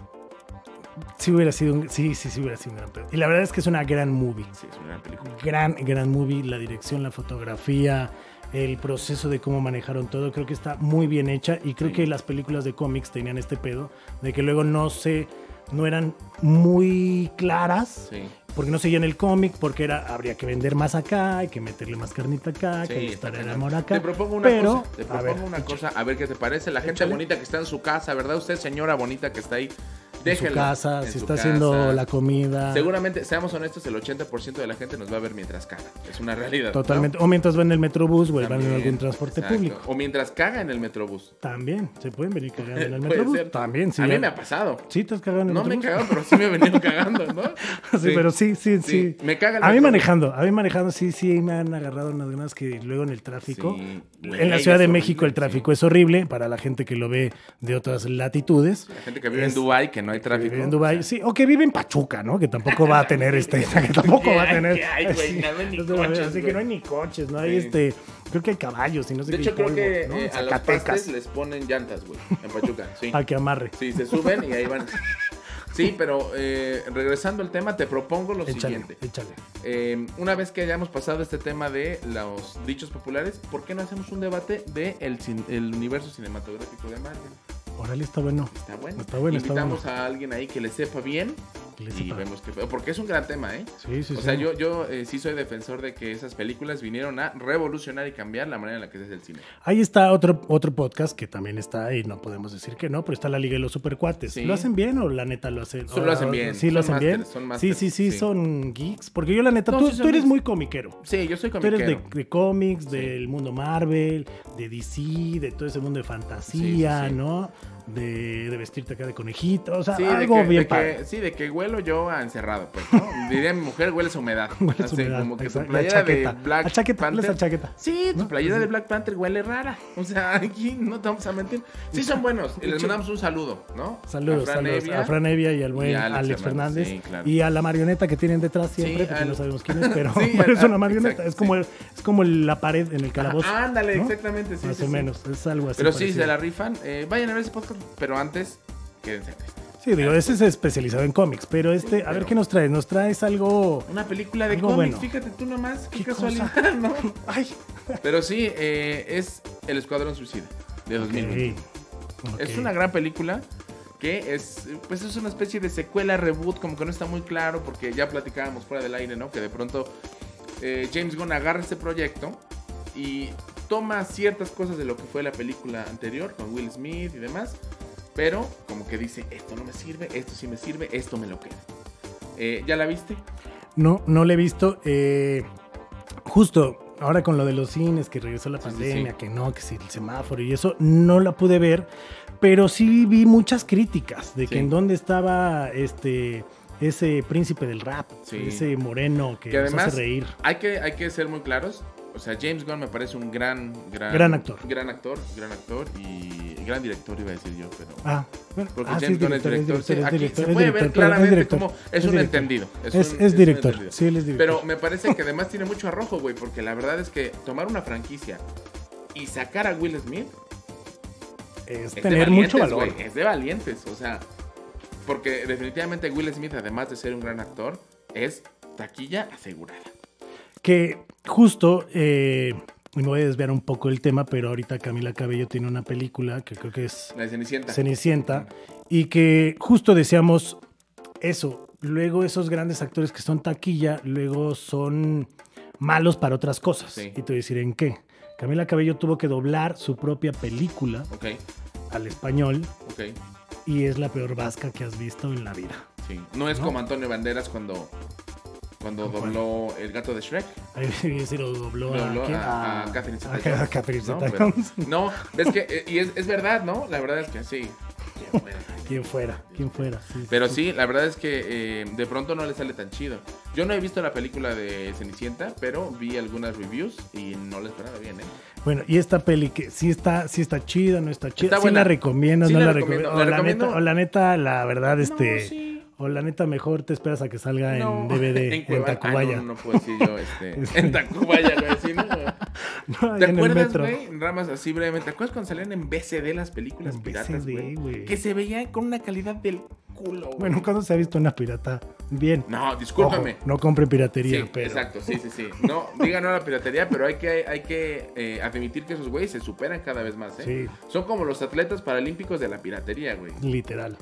S1: Sí hubiera sido un, sí, sí, sí hubiera sido un gran pedo. Y la verdad es que es una gran movie.
S2: Sí, es una gran película.
S1: Gran, gran movie. La dirección, la fotografía, el proceso de cómo manejaron todo, creo que está muy bien hecha. Y creo
S2: Sí.
S1: que las películas de cómics tenían este pedo de que luego no se, no eran muy claras.
S2: Sí.
S1: Porque no seguían el cómic, porque era, habría que vender más acá, hay que meterle más carnita acá,
S2: Sí,
S1: que estar el amor acá.
S2: Te propongo una
S1: pero,
S2: cosa. Te
S1: a
S2: propongo
S1: ver,
S2: una cosa. A ver qué te parece. La gente
S1: Échale.
S2: bonita que está en su casa, ¿verdad? Usted, señora bonita que está ahí,
S1: en
S2: déjela.
S1: su casa,
S2: en
S1: si
S2: su
S1: está haciendo la comida.
S2: Seguramente, seamos honestos, el 80% de la gente nos va a ver mientras caga. Es una realidad. ¿no?
S1: Totalmente. O mientras van en el metrobús o van en algún transporte
S2: exacto.
S1: público.
S2: O mientras caga en el metrobús.
S1: También, se pueden venir cagando en el metrobús. También, sí.
S2: a mí
S1: ya-
S2: me ha pasado.
S1: ¿Sí te has cagado en el
S2: No me he
S1: metrobús?
S2: cagado, pero sí me he venido cagando, ¿no?
S1: Sí, pero sí, sí,
S2: Sí,
S1: sí.
S2: me caga el
S1: A mí
S2: metrobús.
S1: manejando, a mí manejando, sí, sí, me han agarrado unas ganas que luego en el tráfico.
S2: Sí,
S1: en la Ciudad de México
S2: horrible,
S1: el tráfico
S2: sí.
S1: es horrible para la gente que lo ve de otras latitudes.
S2: La gente que vive
S1: Es-
S2: en Dubái, que no hay
S1: que
S2: tráfico.
S1: vive en Dubái, sí, o que vive en Pachuca, ¿no? Que tampoco va a tener este, que tampoco
S2: ¿Qué
S1: va a tener.
S2: No hay ni
S1: es de-
S2: coches,
S1: así que
S2: güey.
S1: no hay ni coches, no hay
S2: Sí.
S1: este, creo que hay caballos y no sé
S2: De
S1: qué
S2: hecho, creo
S1: polvo,
S2: que
S1: ¿no?
S2: eh, a los
S1: Zacatecas,
S2: pastes les ponen llantas, güey, en Pachuca. Sí.
S1: a que amarre.
S2: Sí, se suben y ahí van. Sí, pero eh, regresando al tema, te propongo lo
S1: Échale,
S2: siguiente.
S1: échale.
S2: Eh, una vez que hayamos pasado este tema de los dichos populares, ¿por qué no hacemos un debate de el, cin- el universo cinematográfico de Marvel?
S1: Órale, está bueno.
S2: Está bueno.
S1: Está bueno, está
S2: Invitamos a alguien ahí que le sepa bien y vemos que porque es un gran tema, ¿eh?
S1: Sí, sí,
S2: O
S1: sí.
S2: sea, yo, yo eh, sí soy defensor de que esas películas vinieron a revolucionar y cambiar la manera en la que se hace el cine.
S1: Ahí está otro, otro podcast que también está ahí, no podemos decir que no, pero está la Liga de los Supercuates.
S2: Sí.
S1: ¿Lo hacen bien o la neta lo hacen?
S2: Sí, lo hacen bien.
S1: Sí, lo
S2: Son
S1: hacen bien.
S2: son masters,
S1: sí, sí,
S2: sí.
S1: son geeks. Porque yo la neta,
S2: No,
S1: tú, tú eres
S2: geeks.
S1: muy comiquero.
S2: Sí, yo soy
S1: Tú eres
S2: comiquero.
S1: de, de cómics, del mundo Marvel, de DC, de todo ese mundo de fantasía,
S2: Sí, sí, sí.
S1: ¿no? De, de vestirte acá de conejito, o sea,
S2: Sí, de
S1: algo
S2: que,
S1: bien
S2: de
S1: padre.
S2: que- sí, de que huelo yo a encerrado, pues, ¿no? Diría mi mujer, hueles a humedad.
S1: Hueles
S2: Así,
S1: humedad,
S2: como que tu.
S1: La
S2: playera de. Black
S1: A chaqueta,
S2: Panther.
S1: a chaqueta.
S2: Sí, tu
S1: ¿No?
S2: playera de Black Panther huele rara. O sea, aquí no te vamos a mentir. Sí son buenos. Les mandamos un saludo, ¿no?
S1: Saludos,
S2: A Fran
S1: saludos
S2: Evia.
S1: a Fran Evia y al buen
S2: y
S1: Alex, Fernández.
S2: Fernández, sí, claro.
S1: Y a la marioneta que tienen detrás siempre,
S2: Sí,
S1: porque
S2: al-
S1: no sabemos quién es, pero,
S2: Sí,
S1: pero es una marioneta.
S2: exacto,
S1: es, como el- es como la pared en el calabozo.
S2: Ándale,
S1: ¿no?
S2: exactamente, sí.
S1: Más o menos, es algo así.
S2: Pero sí, se la rifan. Eh, vayan a ver ese podcast, pero antes, quédense en este.
S1: Sí, digo, ese es especializado en cómics, pero este, a ver qué nos traes. Nos traes algo.
S2: Una película de
S1: Algo
S2: cómics,
S1: bueno.
S2: fíjate tú nomás, qué,
S1: ¿Qué
S2: casualidad,
S1: cosa?
S2: ¿no?
S1: Ay,
S2: Pero sí, eh, es El Escuadrón Suicida de 2020.
S1: ok.
S2: Es una gran película que es, pues es una especie de secuela, reboot, como que no está muy claro, porque ya platicábamos fuera del aire, ¿no? Que de pronto eh, James Gunn agarra este proyecto y toma ciertas cosas de lo que fue la película anterior, con Will Smith y demás, pero como que dice, esto no me sirve, esto sí me sirve, esto me lo queda. Eh, ¿Ya la viste?
S1: No, no le he visto. eh, justo ahora con lo de los cines, que regresó la
S2: Sí,
S1: pandemia,
S2: sí.
S1: que no, que si el semáforo y eso, no la pude ver, pero sí vi muchas críticas de que en dónde estaba este ese príncipe del rap, ese moreno que,
S2: Que
S1: nos
S2: además
S1: hace reír.
S2: hay que, hay que ser muy claros. O sea, James Gunn me parece un gran, gran,
S1: Gran actor.
S2: Gran actor, gran actor y gran director, iba a decir yo, pero...
S1: Ah, bueno,
S2: Porque
S1: ah, sí,
S2: James Gunn es director. sí,
S1: es director,
S2: se puede
S1: director,
S2: ver claramente cómo es,
S1: es
S2: un entendido.
S1: Es,
S2: un-
S1: es
S2: un
S1: director,
S2: entendido.
S1: sí, él es director.
S2: Pero me parece que además tiene mucho arrojo, güey, porque la verdad es que tomar una franquicia y sacar a Will Smith
S1: es tener mucho valor.
S2: es de valientes, o sea, porque definitivamente Will Smith, además de ser un gran actor, es taquilla asegurada.
S1: Que justo, eh, me voy a desviar un poco el tema, pero ahorita Camila Cabello tiene una película que creo que es
S2: La de Cenicienta.
S1: Cenicienta, y que justo decíamos eso. Luego esos grandes actores que son taquilla, luego son malos para otras cosas.
S2: Sí.
S1: Y te voy a decir en qué. Camila Cabello tuvo que doblar su propia película al español y es la peor vasca que has visto en la vida.
S2: sí. No es
S1: ¿No?
S2: como Antonio Banderas cuando, cuando
S1: ¿Cuál?
S2: dobló El gato de Shrek.
S1: Ahí se lo dobló,
S2: Lo dobló
S1: a,
S2: a, a Catherine
S1: a-
S2: Zeta-Jones,
S1: a Catherine.
S2: Pero- No, es que, eh, y es, es verdad, ¿no? La verdad es que sí.
S1: Quien fuera, quien fuera. sí, sí,
S2: Pero
S1: sí.
S2: sí, la verdad es que eh, de pronto no le sale tan chido. Yo no he visto la película de Cenicienta, pero vi algunas reviews y no la esperaba bien, ¿eh?
S1: Bueno, y esta peli que sí está, sí está chida, no está chida.
S2: Está
S1: sí
S2: buena.
S1: la recomiendo,
S2: Sí
S1: no
S2: la
S1: la
S2: recomiendo,
S1: recomiendo. O
S2: la
S1: la,
S2: recomiendo.
S1: neta, o la neta, la verdad, este.
S2: Sí.
S1: O la neta, mejor te esperas a que salga
S2: No.
S1: en DVD en,
S2: Cueva- Ah,
S1: Tacubaya.
S2: no, no puedo decir yo, este, en Tacubaya, lo voy a decir. así, ¿no?
S1: No,
S2: ¿Te
S1: en
S2: acuerdas, güey? Ramas así brevemente. ¿Te acuerdas cuando salían en BCD las películas
S1: En
S2: piratas,
S1: BCD,
S2: güey?
S1: güey.
S2: Que se veían con una calidad del culo, güey.
S1: Bueno, ¿cuándo se ha visto una pirata? Bien.
S2: No, discúlpame.
S1: Ojo, no compren piratería,
S2: Sí,
S1: pero.
S2: exacto, sí, sí, sí. No, digan no a la piratería, pero hay que, hay que eh, admitir que esos güeyes se superan cada vez más, ¿eh?
S1: Sí.
S2: Son como los atletas paralímpicos de la piratería, güey.
S1: Literal.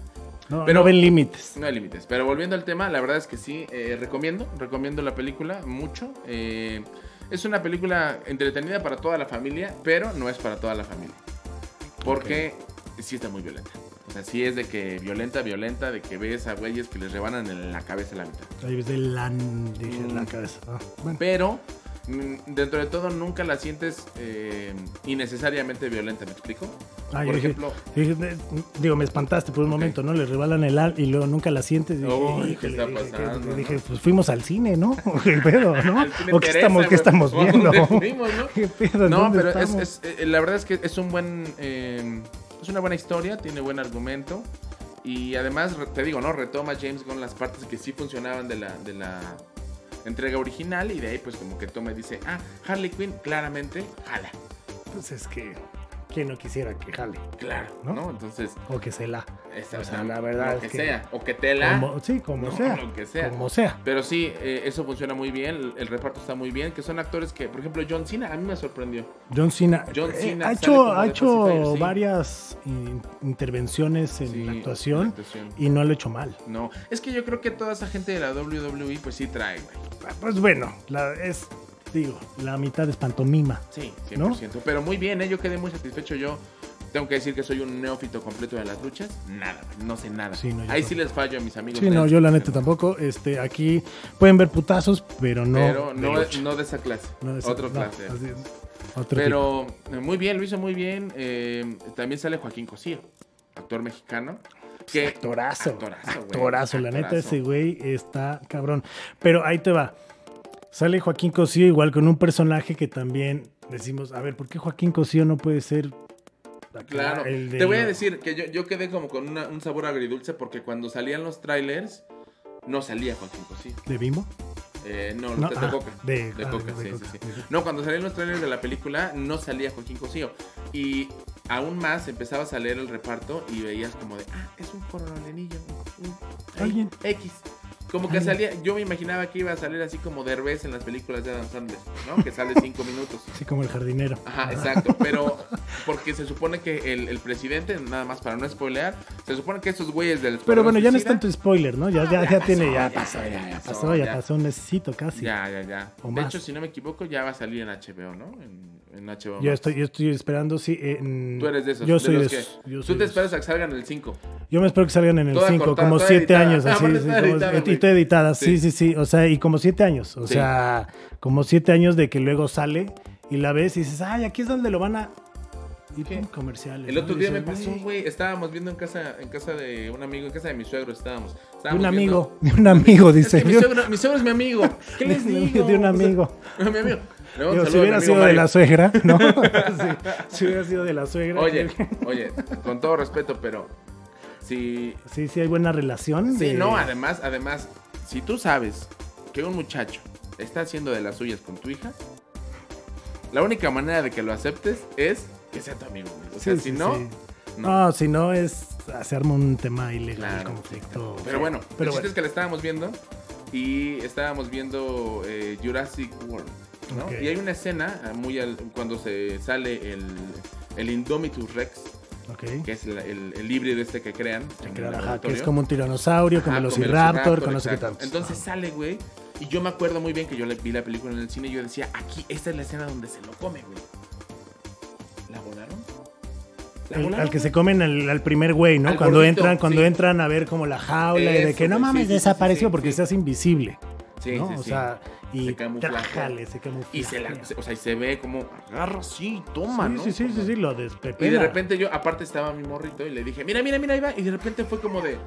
S1: No,
S2: Pero-
S1: no ven límites.
S2: No hay límites. Pero volviendo al tema, la verdad es que sí, eh, recomiendo, recomiendo la película mucho. Eh, es una película entretenida para toda la familia, pero no es para toda la familia. Porque sí está muy violenta. O sea, sí es de que violenta, violenta, de que ves a güeyes que les rebanan en la cabeza la mitad.
S1: Ahí ves de la, dije,
S2: Mm.
S1: la cabeza. Ah, bueno,
S2: Pero mm, dentro de todo nunca la sientes eh, innecesariamente violenta, ¿me explico?
S1: Ah,
S2: Por ejemplo,
S1: dije, digo, me espantaste por un momento, ¿no? Le rebalan el al y luego nunca la sientes. Dije,
S2: Uy, ¿qué está
S1: dije,
S2: pasando, no?
S1: Dije, pues fuimos al cine, ¿no? ¿Qué pedo, no? ¿O qué estamos, qué estamos
S2: ¿O a
S1: viendo?
S2: fuimos, no?
S1: ¿Qué pedo? ¿En
S2: No, pero es, eh, la verdad es que es un buen. eh, es una buena historia, tiene buen argumento. Y además, te digo, ¿no? Retoma James Gunn las partes que sí funcionaban de la, de la entrega original. Y de ahí, pues, como que toma y dice: Ah, Harley Quinn, claramente, jala.
S1: Pues es que, ¿quién no quisiera que jale?
S2: Claro,
S1: ¿No?
S2: ¿no? Entonces,
S1: O que se la.
S2: esa,
S1: O sea, la verdad
S2: lo
S1: es
S2: que, sea. O que te la.
S1: Como- sí, como
S2: No,
S1: sea.
S2: lo que sea.
S1: Como sea.
S2: Pero sí, eh, eso funciona muy bien. El, el reparto está muy bien. Que son actores que, por ejemplo, John Cena a mí me sorprendió.
S1: John Cena,
S2: John
S1: eh,
S2: Cena
S1: ha
S2: sale
S1: hecho, ha hecho varias in- intervenciones en
S2: Sí,
S1: la actuación
S2: la actuación.
S1: y no lo ha hecho mal.
S2: No, es que yo creo que toda esa gente de la WWE, pues sí trae, güey.
S1: Pues bueno, la, es, digo, la mitad es pantomima.
S2: Sí,
S1: ¿No?
S2: 100%. Pero muy bien, ¿eh? Yo quedé muy satisfecho. Yo tengo que decir que soy un neófito completo de las luchas. Nada, no sé nada.
S1: Sí, no,
S2: Ahí sí les fallo a mis amigos.
S1: Sí, no, yo la neta tampoco. Este, aquí pueden ver putazos, pero no.
S2: Pero no, no de esa clase.
S1: No de esa-
S2: Otra
S1: no,
S2: clase.
S1: así. Otro.
S2: Pero muy bien, lo hizo muy bien. Eh, también sale Joaquín Cosío, actor mexicano. Que,
S1: Actorazo.
S2: Actorazo, güey.
S1: Actorazo, la neta,
S2: Actorazo.
S1: ese güey está cabrón. Pero ahí te va. Sale Joaquín Cosío igual con un personaje que también decimos, a ver, ¿por qué Joaquín Cosío no puede ser
S2: Claro,
S1: el de
S2: te voy a decir que yo, yo quedé como con una- un sabor agridulce porque cuando salían los trailers no salía Joaquín Cosío.
S1: de Bimbo?
S2: Eh, no,
S1: No,
S2: de,
S1: ah,
S2: Coca.
S1: de-
S2: De
S1: ah,
S2: Coca,
S1: de
S2: sí,
S1: Coca,
S2: sí, sí. No, cuando salían los trailers de la película no salía Joaquín Cosío. Y aún más empezabas a leer el reparto y veías como de, ah, es un ahí,
S1: Alguien.
S2: X. Como que salía, yo me imaginaba que iba a salir así como Derbez en las películas de Adam Sandler, ¿no? Que sale cinco minutos.
S1: Así como el jardinero.
S2: Ajá, exacto. Pero porque se supone que el, el presidente, nada más para no spoilear, se supone que esos güeyes del
S1: Pero bueno, ya no es tanto spoiler, ¿no? Ya,
S2: Ah,
S1: ya,
S2: ya
S1: ya
S2: pasó,
S1: tiene, ya
S2: ya
S1: pasó, ya,
S2: ya
S1: ya
S2: pasó,
S1: ya
S2: ya.
S1: pasó, necesito casi.
S2: Ya, ya, ya.
S1: O
S2: de
S1: más.
S2: hecho, si no me equivoco, ya va a salir en HBO, ¿no? En, en HBO.
S1: Yo estoy, yo estoy esperando, sí. en-
S2: Tú eres de esos.
S1: Yo soy de
S2: los
S1: esos. yo soy
S2: Tú te esperas a que salgan el 5.
S1: Yo me espero que salgan en el
S2: Toda
S1: 5,
S2: cortada,
S1: como
S2: toda
S1: 7
S2: editada.
S1: años,
S2: Ah,
S1: así, sí, como-
S2: editada,
S1: y toda editada,
S2: Sí.
S1: sí, sí, sí, o sea, y como 7 años, o
S2: Sí.
S1: sea, como 7 años de que luego sale y la ves y dices, ay, aquí es donde lo van a... Comerciales.
S2: El otro día me pasó,
S1: güey.
S2: Estábamos viendo en casa, en casa de un amigo, en casa de mi suegro estábamos.
S1: De un
S2: viendo-
S1: amigo, de un amigo,
S2: Es
S1: dice.
S2: que mi, suegro, mi suegro es mi amigo. ¿Qué les digo?
S1: de un
S2: O sea,
S1: amigo.
S2: mi amigo.
S1: Digo,
S2: saludo
S1: si hubiera sido de la suegra, ¿no? Sí, si hubiera sido de la suegra.
S2: Oye, oye, con todo respeto, pero si
S1: Sí, sí, hay buena relación.
S2: Sí,
S1: de-
S2: no, además, además, si tú sabes que un muchacho está haciendo de las suyas con tu hija, la única manera de que lo aceptes es que sea tu amigo. O sea,
S1: Sí,
S2: si
S1: sí,
S2: no,
S1: sí.
S2: no.
S1: No, si no es arma un tema ilegal,
S2: Claro.
S1: conflicto.
S2: Pero bueno,
S1: pero
S2: el chiste
S1: bueno.
S2: es que la estábamos viendo y estábamos viendo eh, Jurassic World. ¿No? Y hay una escena eh, muy al- cuando se sale el, el Indomitus Rex,
S1: Ok.
S2: que es el, el, el híbrido este que crean. el
S1: ajá, que
S2: laboratorio.
S1: es como un tiranosaurio, con
S2: Ajá,
S1: velociraptor, con no sé qué tanto.
S2: Entonces sale, güey. Y yo me acuerdo muy bien que yo le vi la película en el cine y yo decía, aquí, esta es la escena donde se lo come, güey. ¿La volaron? ¿La
S1: El-
S2: volaron,
S1: al que
S2: güey?
S1: se comen al, al primer güey, ¿no?
S2: Al
S1: cuando
S2: gordito,
S1: entran, cuando
S2: sí.
S1: entran a ver como la jaula y de que no mames
S2: sí,
S1: desapareció
S2: sí,
S1: porque hace invisible.
S2: Sí,
S1: ¿no?
S2: sí,
S1: o
S2: sí.
S1: sea, y
S2: Se
S1: trájale, se camuflaje.
S2: Y se la, o sea, y se ve como agarra así, toma,
S1: sí,
S2: ¿no?
S1: sí, sí, sí, sí, lo
S2: Y
S1: despepena.
S2: de repente yo, aparte estaba mi morrito y le dije, mira, mira, mira, ahí va. Y de repente fue como de.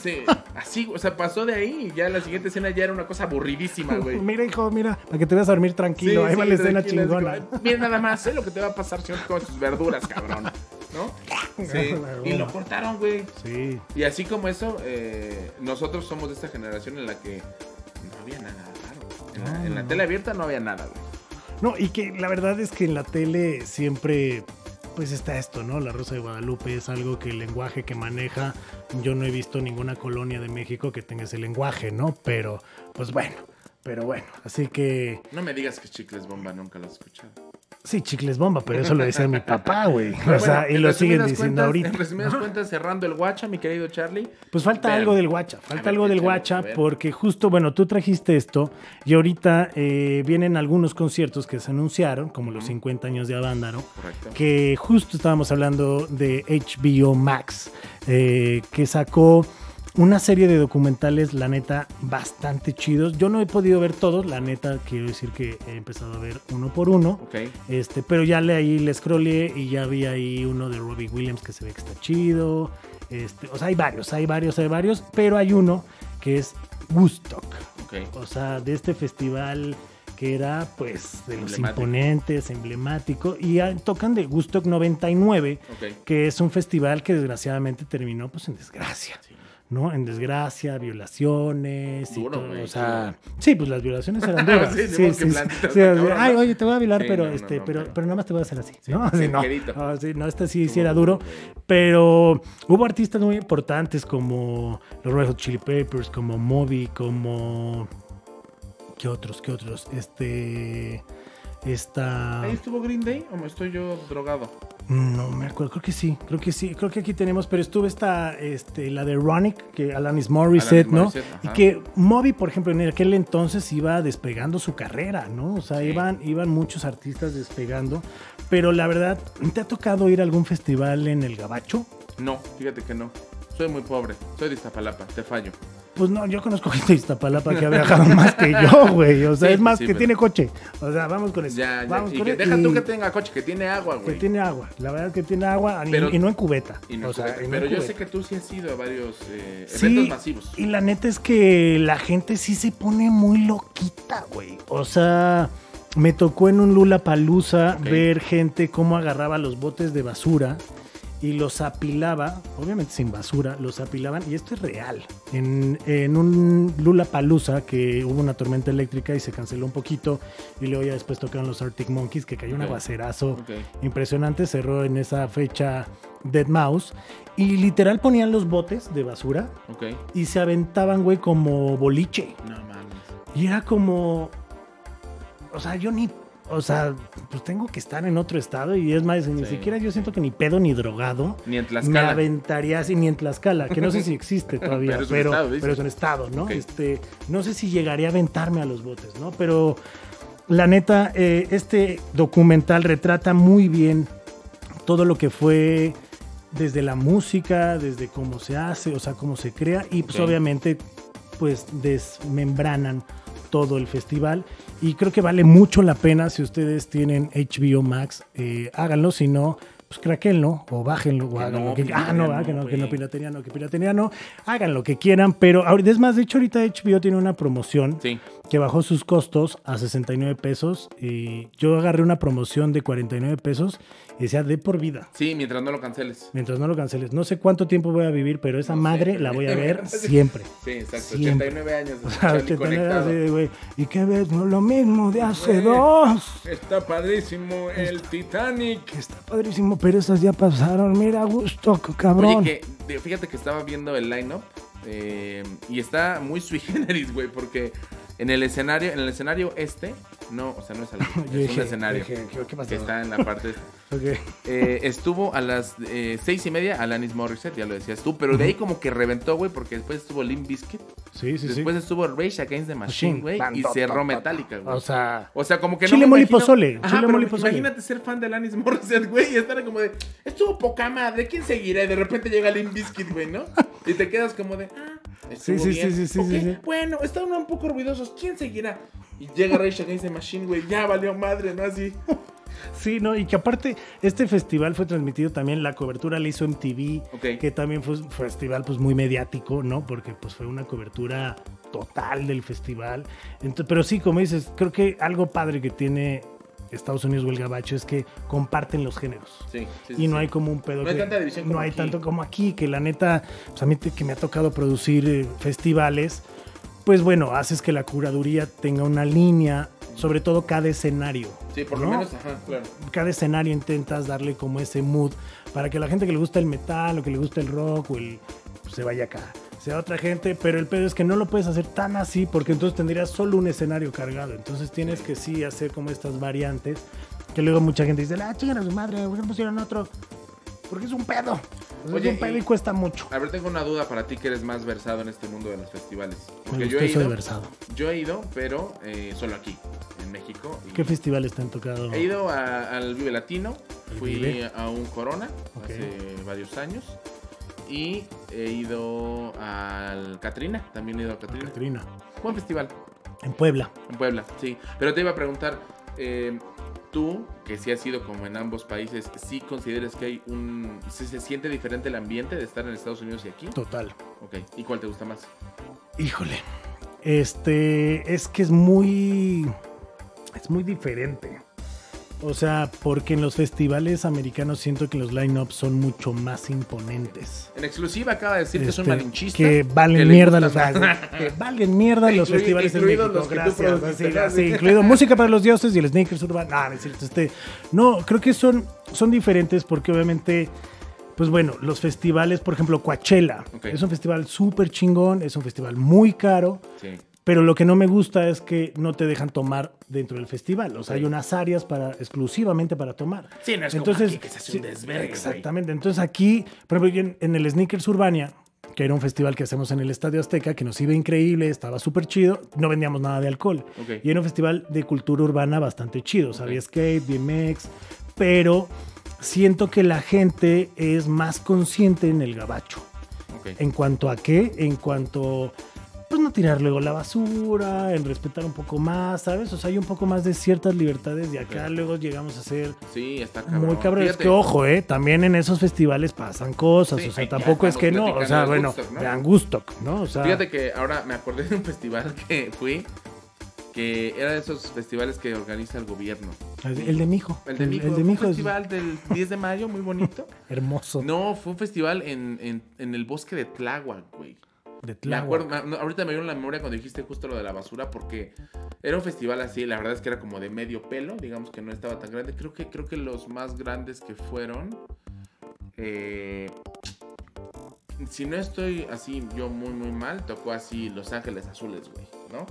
S2: se- así, o sea, pasó de ahí y ya la siguiente escena ya era una cosa aburridísima, güey.
S1: Mira, hijo, mira, para que te veas a dormir tranquilo. Ahí va la escena chingona.
S2: "Ay, Mira nada más, sé lo que te va a pasar si no comes tus verduras, cabrón. ¿No? Sí. Y lo cortaron, güey.
S1: Sí.
S2: Y así como eso, eh, nosotros somos de esta generación en la que no había nada raro. En la, en la tele abierta no había nada, güey.
S1: No, y que la verdad es que en la tele siempre pues está esto, ¿no? La Rosa de Guadalupe es algo que el lenguaje que maneja, yo no he visto ninguna colonia de México que tenga ese lenguaje, ¿no? Pero, pues bueno, pero bueno, así que...
S2: No me digas que Chicles Bomba nunca lo has escuchado.
S1: Sí, chicles bomba, pero eso lo decía mi papá, güey. O sea,
S2: bueno,
S1: y lo siguen diciendo
S2: cuentas-
S1: ahorita.
S2: En resumidas cuentas, cerrando el guacha, mi querido Charlie.
S1: Pues falta algo del guacha, falta
S2: ver,
S1: algo del guacha, porque justo, bueno, tú trajiste esto y ahorita eh, vienen algunos conciertos que se anunciaron, como los 50 años de Avándaro,
S2: Correcto.
S1: que justo estábamos hablando de HBO Max, eh, que sacó una serie de documentales, la neta, bastante chidos. Yo no he podido ver todos, la neta, quiero decir que he empezado a ver uno por uno. Este, pero ya le ahí le scrollé y ya vi ahí uno de Robbie Williams que se ve que está chido. Este, o sea, hay varios, hay varios, hay varios, pero hay uno que es Woodstock. O sea, de este festival que era pues de los imponentes, emblemático. Y tocan de Woodstock 99,
S2: Ok.
S1: que es un festival que desgraciadamente terminó pues en desgracia.
S2: Sí.
S1: ¿No? En desgracia, violaciones y
S2: Duro,
S1: todo,
S2: güey,
S1: o sea, sí, pues las violaciones eran duras.
S2: Sí,
S1: sí,
S2: sí, cabrón,
S1: Ay, oye, te voy a violar, pero
S2: no, no,
S1: este,
S2: no,
S1: pero,
S2: pero-
S1: pero nada más te voy a hacer así.
S2: Sí,
S1: ¿no?
S2: sí,
S1: Así, no. No, este sí, era
S2: duro.
S1: Pero hubo artistas muy importantes como los Red Hot Chili Peppers, como Moby, como. ¿Qué otros? ¿Qué otros? Este. Esta.
S2: ¿Ahí estuvo Green Day o me estoy yo drogado?
S1: No me acuerdo, creo que sí, creo que sí, creo que aquí tenemos, pero estuvo esta, este, la de Ronic, que Alanis Morissette,
S2: Alanis
S1: ¿no?
S2: Morissette,
S1: Y que Moby, por ejemplo, en aquel entonces iba despegando su carrera, ¿no? O sea,
S2: Sí.
S1: iban, iban muchos artistas despegando, pero la verdad, ¿te ha tocado ir a algún festival en el Gabacho?
S2: No, fíjate que no. Soy muy pobre. Soy de Iztapalapa. Te fallo.
S1: Pues no, yo conozco gente de Iztapalapa que ha viajado más que yo, güey. O sea,
S2: Sí,
S1: es más
S2: sí,
S1: que
S2: pero-
S1: tiene coche. O sea, vamos con eso.
S2: Ya, ya.
S1: Vamos
S2: Y
S1: con
S2: que
S1: eso.
S2: deja
S1: Y
S2: tú que tenga coche, que tiene agua,
S1: que
S2: güey.
S1: tiene agua. La verdad es que tiene agua y-
S2: Pero-
S1: y no en cubeta.
S2: Y no
S1: o sea,
S2: cubeta. Pero yo
S1: cubeta.
S2: sé que tú sí has ido a varios eh,
S1: Sí,
S2: eventos masivos.
S1: Y la neta es que la gente sí se pone muy loquita, güey. O sea, me tocó en un Lula Palusa ver gente cómo agarraba los botes de basura y los apilaba, obviamente sin basura, los apilaban, y esto es real. En, en un Lula Palusa que hubo una tormenta eléctrica y se canceló un poquito, y luego ya después tocaron los Arctic Monkeys, que cayó un
S2: Ok.
S1: aguacerazo impresionante, cerró en esa fecha Dead Mouse, y literal ponían los botes de basura y se aventaban, güey, como boliche.
S2: No mames.
S1: Y era como. O sea, yo ni. O sea, pues tengo que estar en otro estado y es más, ni
S2: Sí,
S1: siquiera yo siento que ni pedo ni drogado.
S2: Ni en
S1: Me
S2: Tlaxcala.
S1: aventaría así ni en Tlaxcala, que no sé si existe todavía,
S2: Pero
S1: pero,
S2: es un estado,
S1: pero, es un estado, ¿no? Este, no sé si llegaría a aventarme a los botes, ¿no? Pero la neta, eh, este documental retrata muy bien todo lo que fue desde la música, desde cómo se hace, o sea, cómo se crea, y pues obviamente, pues desmembranan todo el festival. Y creo que vale mucho la pena si ustedes tienen HBO Max, eh, háganlo, si no, pues craquenlo o bájenlo o hagan
S2: no,
S1: lo que Ah, no,
S2: no,
S1: que no, que no,
S2: güey.
S1: piratería no, que piratería no. Hagan lo que quieran, pero es más, de hecho, ahorita HBO tiene una promoción
S2: Sí.
S1: que bajó sus costos a 69 pesos y yo agarré una promoción de 49 pesos y decía de por vida.
S2: Sí, mientras no lo canceles.
S1: Mientras no lo canceles. No sé cuánto tiempo voy a vivir, pero esa
S2: No
S1: madre la voy a ver siempre.
S2: Sí, exacto.
S1: Siempre.
S2: 89 años.
S1: O sea,
S2: Charlie
S1: 89
S2: conectado.
S1: así de, güey, ¿Y qué ves? No lo mismo de hace dos.
S2: Está padrísimo el Titanic.
S1: Está padrísimo, pero esas ya pasaron. Mira, gusto, cabrón.
S2: Oye, que fíjate que estaba viendo el line-up eh, y está muy sui generis, güey, porque en el escenario, en el escenario este, no, o sea, no es algo, es
S1: dije-
S2: un escenario
S1: dije, ¿qué-
S2: que está en la parte esta.
S1: Ok.
S2: Eh, estuvo a las eh, seis y media Alanis Morissette, ya lo decías tú, pero de ahí como que reventó, güey, porque después estuvo Limp Bizkit,
S1: Sí, sí,
S2: después estuvo Rage Against the Machine, güey, y cerró
S1: ta, ta,
S2: Metallica, güey.
S1: O sea,
S2: O sea, como que
S1: Chile,
S2: no imagino-
S1: pozole,
S2: Ajá,
S1: chile, pozole.
S2: Imagínate ser fan de Alanis Morissette, güey, y estar como de, estuvo poca madre, ¿quién seguirá? Y de repente llega Limp Bizkit, güey, ¿no? Y te quedas como de, ah,
S1: Sí, sí,
S2: bien.
S1: sí, sí, sí,
S2: Ok,
S1: sí, sí.
S2: Bueno, estaban un poco ruidosos, ¿quién seguirá? Y llega Rage Against the Machine, güey, ya valió madre, ¿no? Así.
S1: Sí, no, y que aparte este festival fue transmitido también, la cobertura la hizo MTV,
S2: Ok.
S1: que también fue un festival pues muy mediático, ¿no? Porque pues fue una cobertura total del festival. Entonces, pero sí, como dices, creo que algo padre que tiene Estados Unidos o el Gabacho es que comparten los géneros.
S2: Sí, sí,
S1: y no hay como un pedo
S2: No hay tanta división
S1: no
S2: como
S1: hay
S2: aquí.
S1: tanto como aquí que la neta pues a mí te- que me ha tocado producir eh, festivales pues bueno haces que la curaduría tenga una línea sobre todo cada escenario.
S2: Sí, por lo
S1: ¿no?
S2: menos, ajá, claro.
S1: cada escenario intentas darle como ese mood para que la gente que le gusta el metal o que le gusta el rock o el pues, se vaya acá. Sea otra gente, pero el pedo es que no lo puedes hacer tan así porque entonces tendrías solo un escenario cargado. Entonces tienes que sí hacer como estas variantes que luego mucha gente dice, ah, chingan a su madre, ¿por qué pusieron otro? Porque es un pedo. Es
S2: Oye,
S1: un pedo
S2: y-
S1: y cuesta mucho.
S2: A ver, tengo una duda para ti que eres más versado en este mundo de los festivales. Porque yo he ido,
S1: versado.
S2: yo he ido, pero eh, solo aquí, en México. y-
S1: ¿Qué festivales te han tocado?
S2: He ido a- al Vive Latino,
S1: ¿El
S2: fui
S1: Vive?
S2: a un Corona hace varios años. Y he ido al Catrina, también he ido a Catrina.
S1: Catrina.
S2: Buen festival,
S1: En Puebla.
S2: en Puebla, sí. Pero te iba a preguntar, eh, tú, que sí has ido como en ambos países, ¿sí consideras que hay un... ¿sí se siente diferente el ambiente de estar en Estados Unidos y aquí?
S1: Total.
S2: Ok, ¿y cuál te gusta más?
S1: Híjole. Este, es que es muy, es muy diferente. O sea, porque en los festivales americanos siento que los line-ups son mucho más imponentes.
S2: En exclusiva acaba de decir que es un
S1: Este,
S2: malinchista.
S1: Que valen
S2: que
S1: mierda los que valen mierda los festivales en México.
S2: los que
S1: Gracias. incluido música para los dioses y el sneakers urbano. No, no es cierto. Este, no, creo que son, son diferentes porque obviamente, pues bueno, los festivales, por ejemplo, Coachella, es un festival súper chingón, es un festival muy caro.
S2: Sí.
S1: Pero lo que no me gusta es que no te dejan tomar dentro del festival. O sea, hay unas áreas para, exclusivamente para tomar.
S2: Sí, no es como aquí que se hace un desvergue, güey.
S1: Exactamente. Entonces aquí, por ejemplo, en, en el Sneakers Urbania, que era un festival que hacemos en el Estadio Azteca, que nos iba increíble, estaba súper chido, no vendíamos nada de alcohol. Y era un festival de cultura urbana bastante chido. O sea, había skate, BMX, pero siento que la gente es más consciente en el gabacho. ¿En cuanto a qué? En cuanto, pues no tirar luego la basura, en respetar un poco más, ¿sabes? O sea, hay un poco más de ciertas libertades y acá luego llegamos a ser
S2: Sí, está cabrón.
S1: muy cabrón. Es
S2: Fíjate,
S1: que, ojo, ¿eh? También en esos festivales pasan cosas,
S2: Sí,
S1: o sea, tampoco es que no, o sea,
S2: de
S1: bueno,
S2: Woodstock, ¿no?
S1: vean Gustock, ¿no? O sea,
S2: Fíjate que ahora me acordé de un festival que fui, que era de esos festivales que organiza el gobierno.
S1: el de mi hijo.
S2: El de Mijo,
S1: el de
S2: fue
S1: mi
S2: un
S1: es
S2: festival del 10 de mayo, muy bonito.
S1: hermoso.
S2: No, fue un festival en, en, en el bosque de Tláhuac, güey.
S1: De
S2: Me acuerdo, me- ahorita me vieron la memoria cuando dijiste justo lo de la basura, porque era un festival así, la verdad es que era como de medio pelo, digamos que no estaba tan grande. Creo que, creo que los más grandes que fueron, eh, si no estoy así yo muy muy mal, tocó así Los Ángeles Azules, güey, ¿no?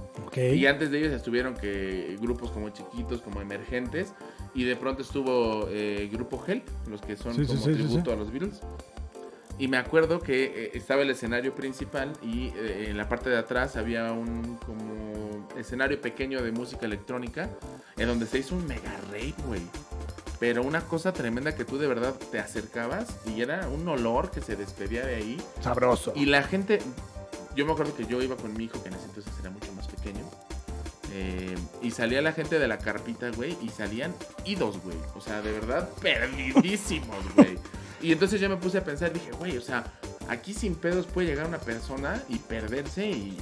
S2: Y antes de ellos estuvieron que grupos como chiquitos, como emergentes, y de pronto estuvo eh, Grupo Help, los que son
S1: Sí,
S2: como
S1: sí,
S2: tributo
S1: sí.
S2: a los Beatles. Y me acuerdo que eh, estaba el escenario principal y eh, en la parte de atrás había un como escenario pequeño de música electrónica en donde se hizo un mega rave, güey. Pero una cosa tremenda que tú de verdad te acercabas y era un olor que se despedía de ahí.
S1: Sabroso.
S2: Y la gente, yo me acuerdo que yo iba con mi hijo, que en ese entonces era mucho más pequeño. eh, y salía la gente de la carpita, güey, y salían idos, güey. O sea, de verdad, perdidísimos, güey. Y entonces yo me puse a pensar, dije, güey, o sea, aquí sin pedos puede llegar una persona y perderse y...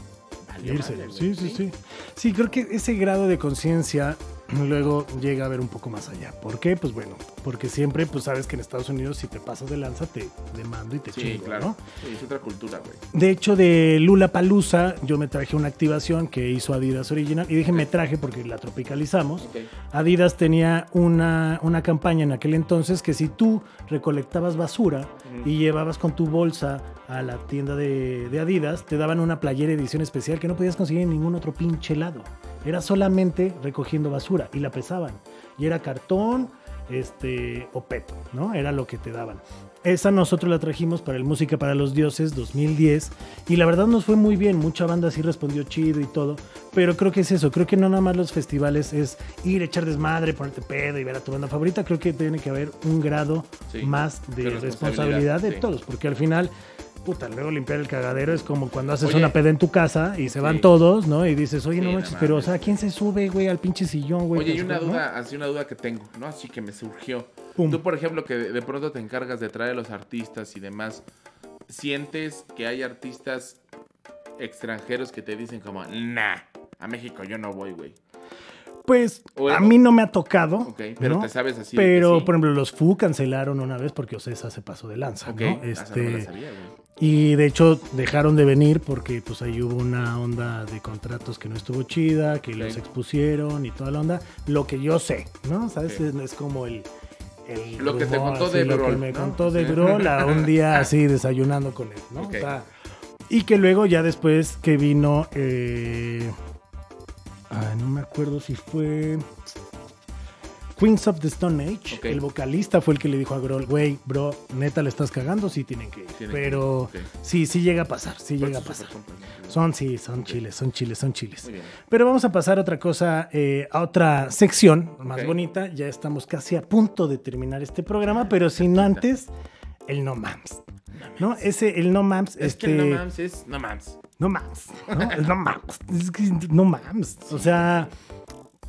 S2: valió
S1: Irse. Sí, sí, sí. Sí, creo que ese grado de conciencia luego llega a ver un poco más allá. ¿Por qué? Pues bueno, porque siempre, pues sabes que en Estados Unidos si te pasas de lanza te demando y te
S2: Sí,
S1: chingo,
S2: claro.
S1: ¿no?
S2: Sí, es otra cultura, güey.
S1: De hecho, de Lula Palusa, yo me traje una activación que hizo Adidas Original. Y dije me traje porque la tropicalizamos. Adidas tenía una, una campaña en aquel entonces que si tú recolectabas basura y llevabas con tu bolsa a la tienda de, de Adidas, te daban una playera edición especial que no podías conseguir en ningún otro pinche lado. Era solamente recogiendo basura y la pesaban. Y era cartón este, o PET, ¿no? Era lo que te daban. Esa nosotros la trajimos para el Música para los Dioses 2010 y la verdad nos fue muy bien, mucha banda sí respondió chido y todo, pero creo que es eso, creo que no nada más los festivales es ir, echar desmadre, ponerte pedo y ver a tu banda favorita, creo que tiene que haber un grado
S2: Sí,
S1: más de responsabilidad,
S2: responsabilidad,
S1: de
S2: sí.
S1: todos, porque al final, puta, luego limpiar el cagadero es como cuando haces
S2: Oye.
S1: una peda en tu casa y se van
S2: Sí.
S1: todos, ¿no? Y dices, oye,
S2: Sí,
S1: no
S2: no
S1: manches, pero o sea, ¿quién se sube, güey, al pinche sillón, güey?
S2: Oye, y una
S1: ¿no?
S2: duda, así una duda que tengo, ¿no? Así que me surgió.
S1: Pum.
S2: Tú, por ejemplo, que de, pronto te encargas de traer a los artistas y demás, ¿sientes que hay artistas extranjeros que te dicen como, nah, a México yo no voy, güey?
S1: Pues
S2: O-
S1: a mí no me ha tocado.
S2: Ok, pero
S1: ¿no?
S2: te sabes así.
S1: Pero,
S2: sí.
S1: por ejemplo, los Fu cancelaron una vez porque Ocesa se pasó de lanza,
S2: Ok,
S1: ¿no?
S2: no la
S1: Este,
S2: sabía, güey.
S1: Y de hecho dejaron de venir porque pues ahí hubo una onda de contratos que no estuvo chida, que los expusieron y toda la onda. Lo que yo sé, ¿no? ¿Sabes? Es, es como el... el
S2: Lo que te contó
S1: así,
S2: de
S1: Lo que me
S2: ¿no?
S1: contó de. Brol a un día así desayunando con él, ¿no? O sea, y que luego ya después que vino... eh, ay, no me acuerdo si fue... Queens of the Stone Age, el vocalista fue el que le dijo a Grohl, güey, bro, neta le estás cagando, sí tienen que ir.
S2: Tienen que ir,
S1: Pero sí, sí llega a pasar, sí llega a pasar.
S2: compas,
S1: Son, sí, son chiles, son chiles, son chiles. Pero vamos a pasar a otra cosa, eh, a otra sección más bonita. Ya estamos casi a punto de terminar este programa, pero sin antes, el no mams. ¿No? Ese, el no mams,
S2: Es
S1: este.
S2: que el no mams es no mams.
S1: No mams, ¿no? El no mams. Es que no mams. O sea,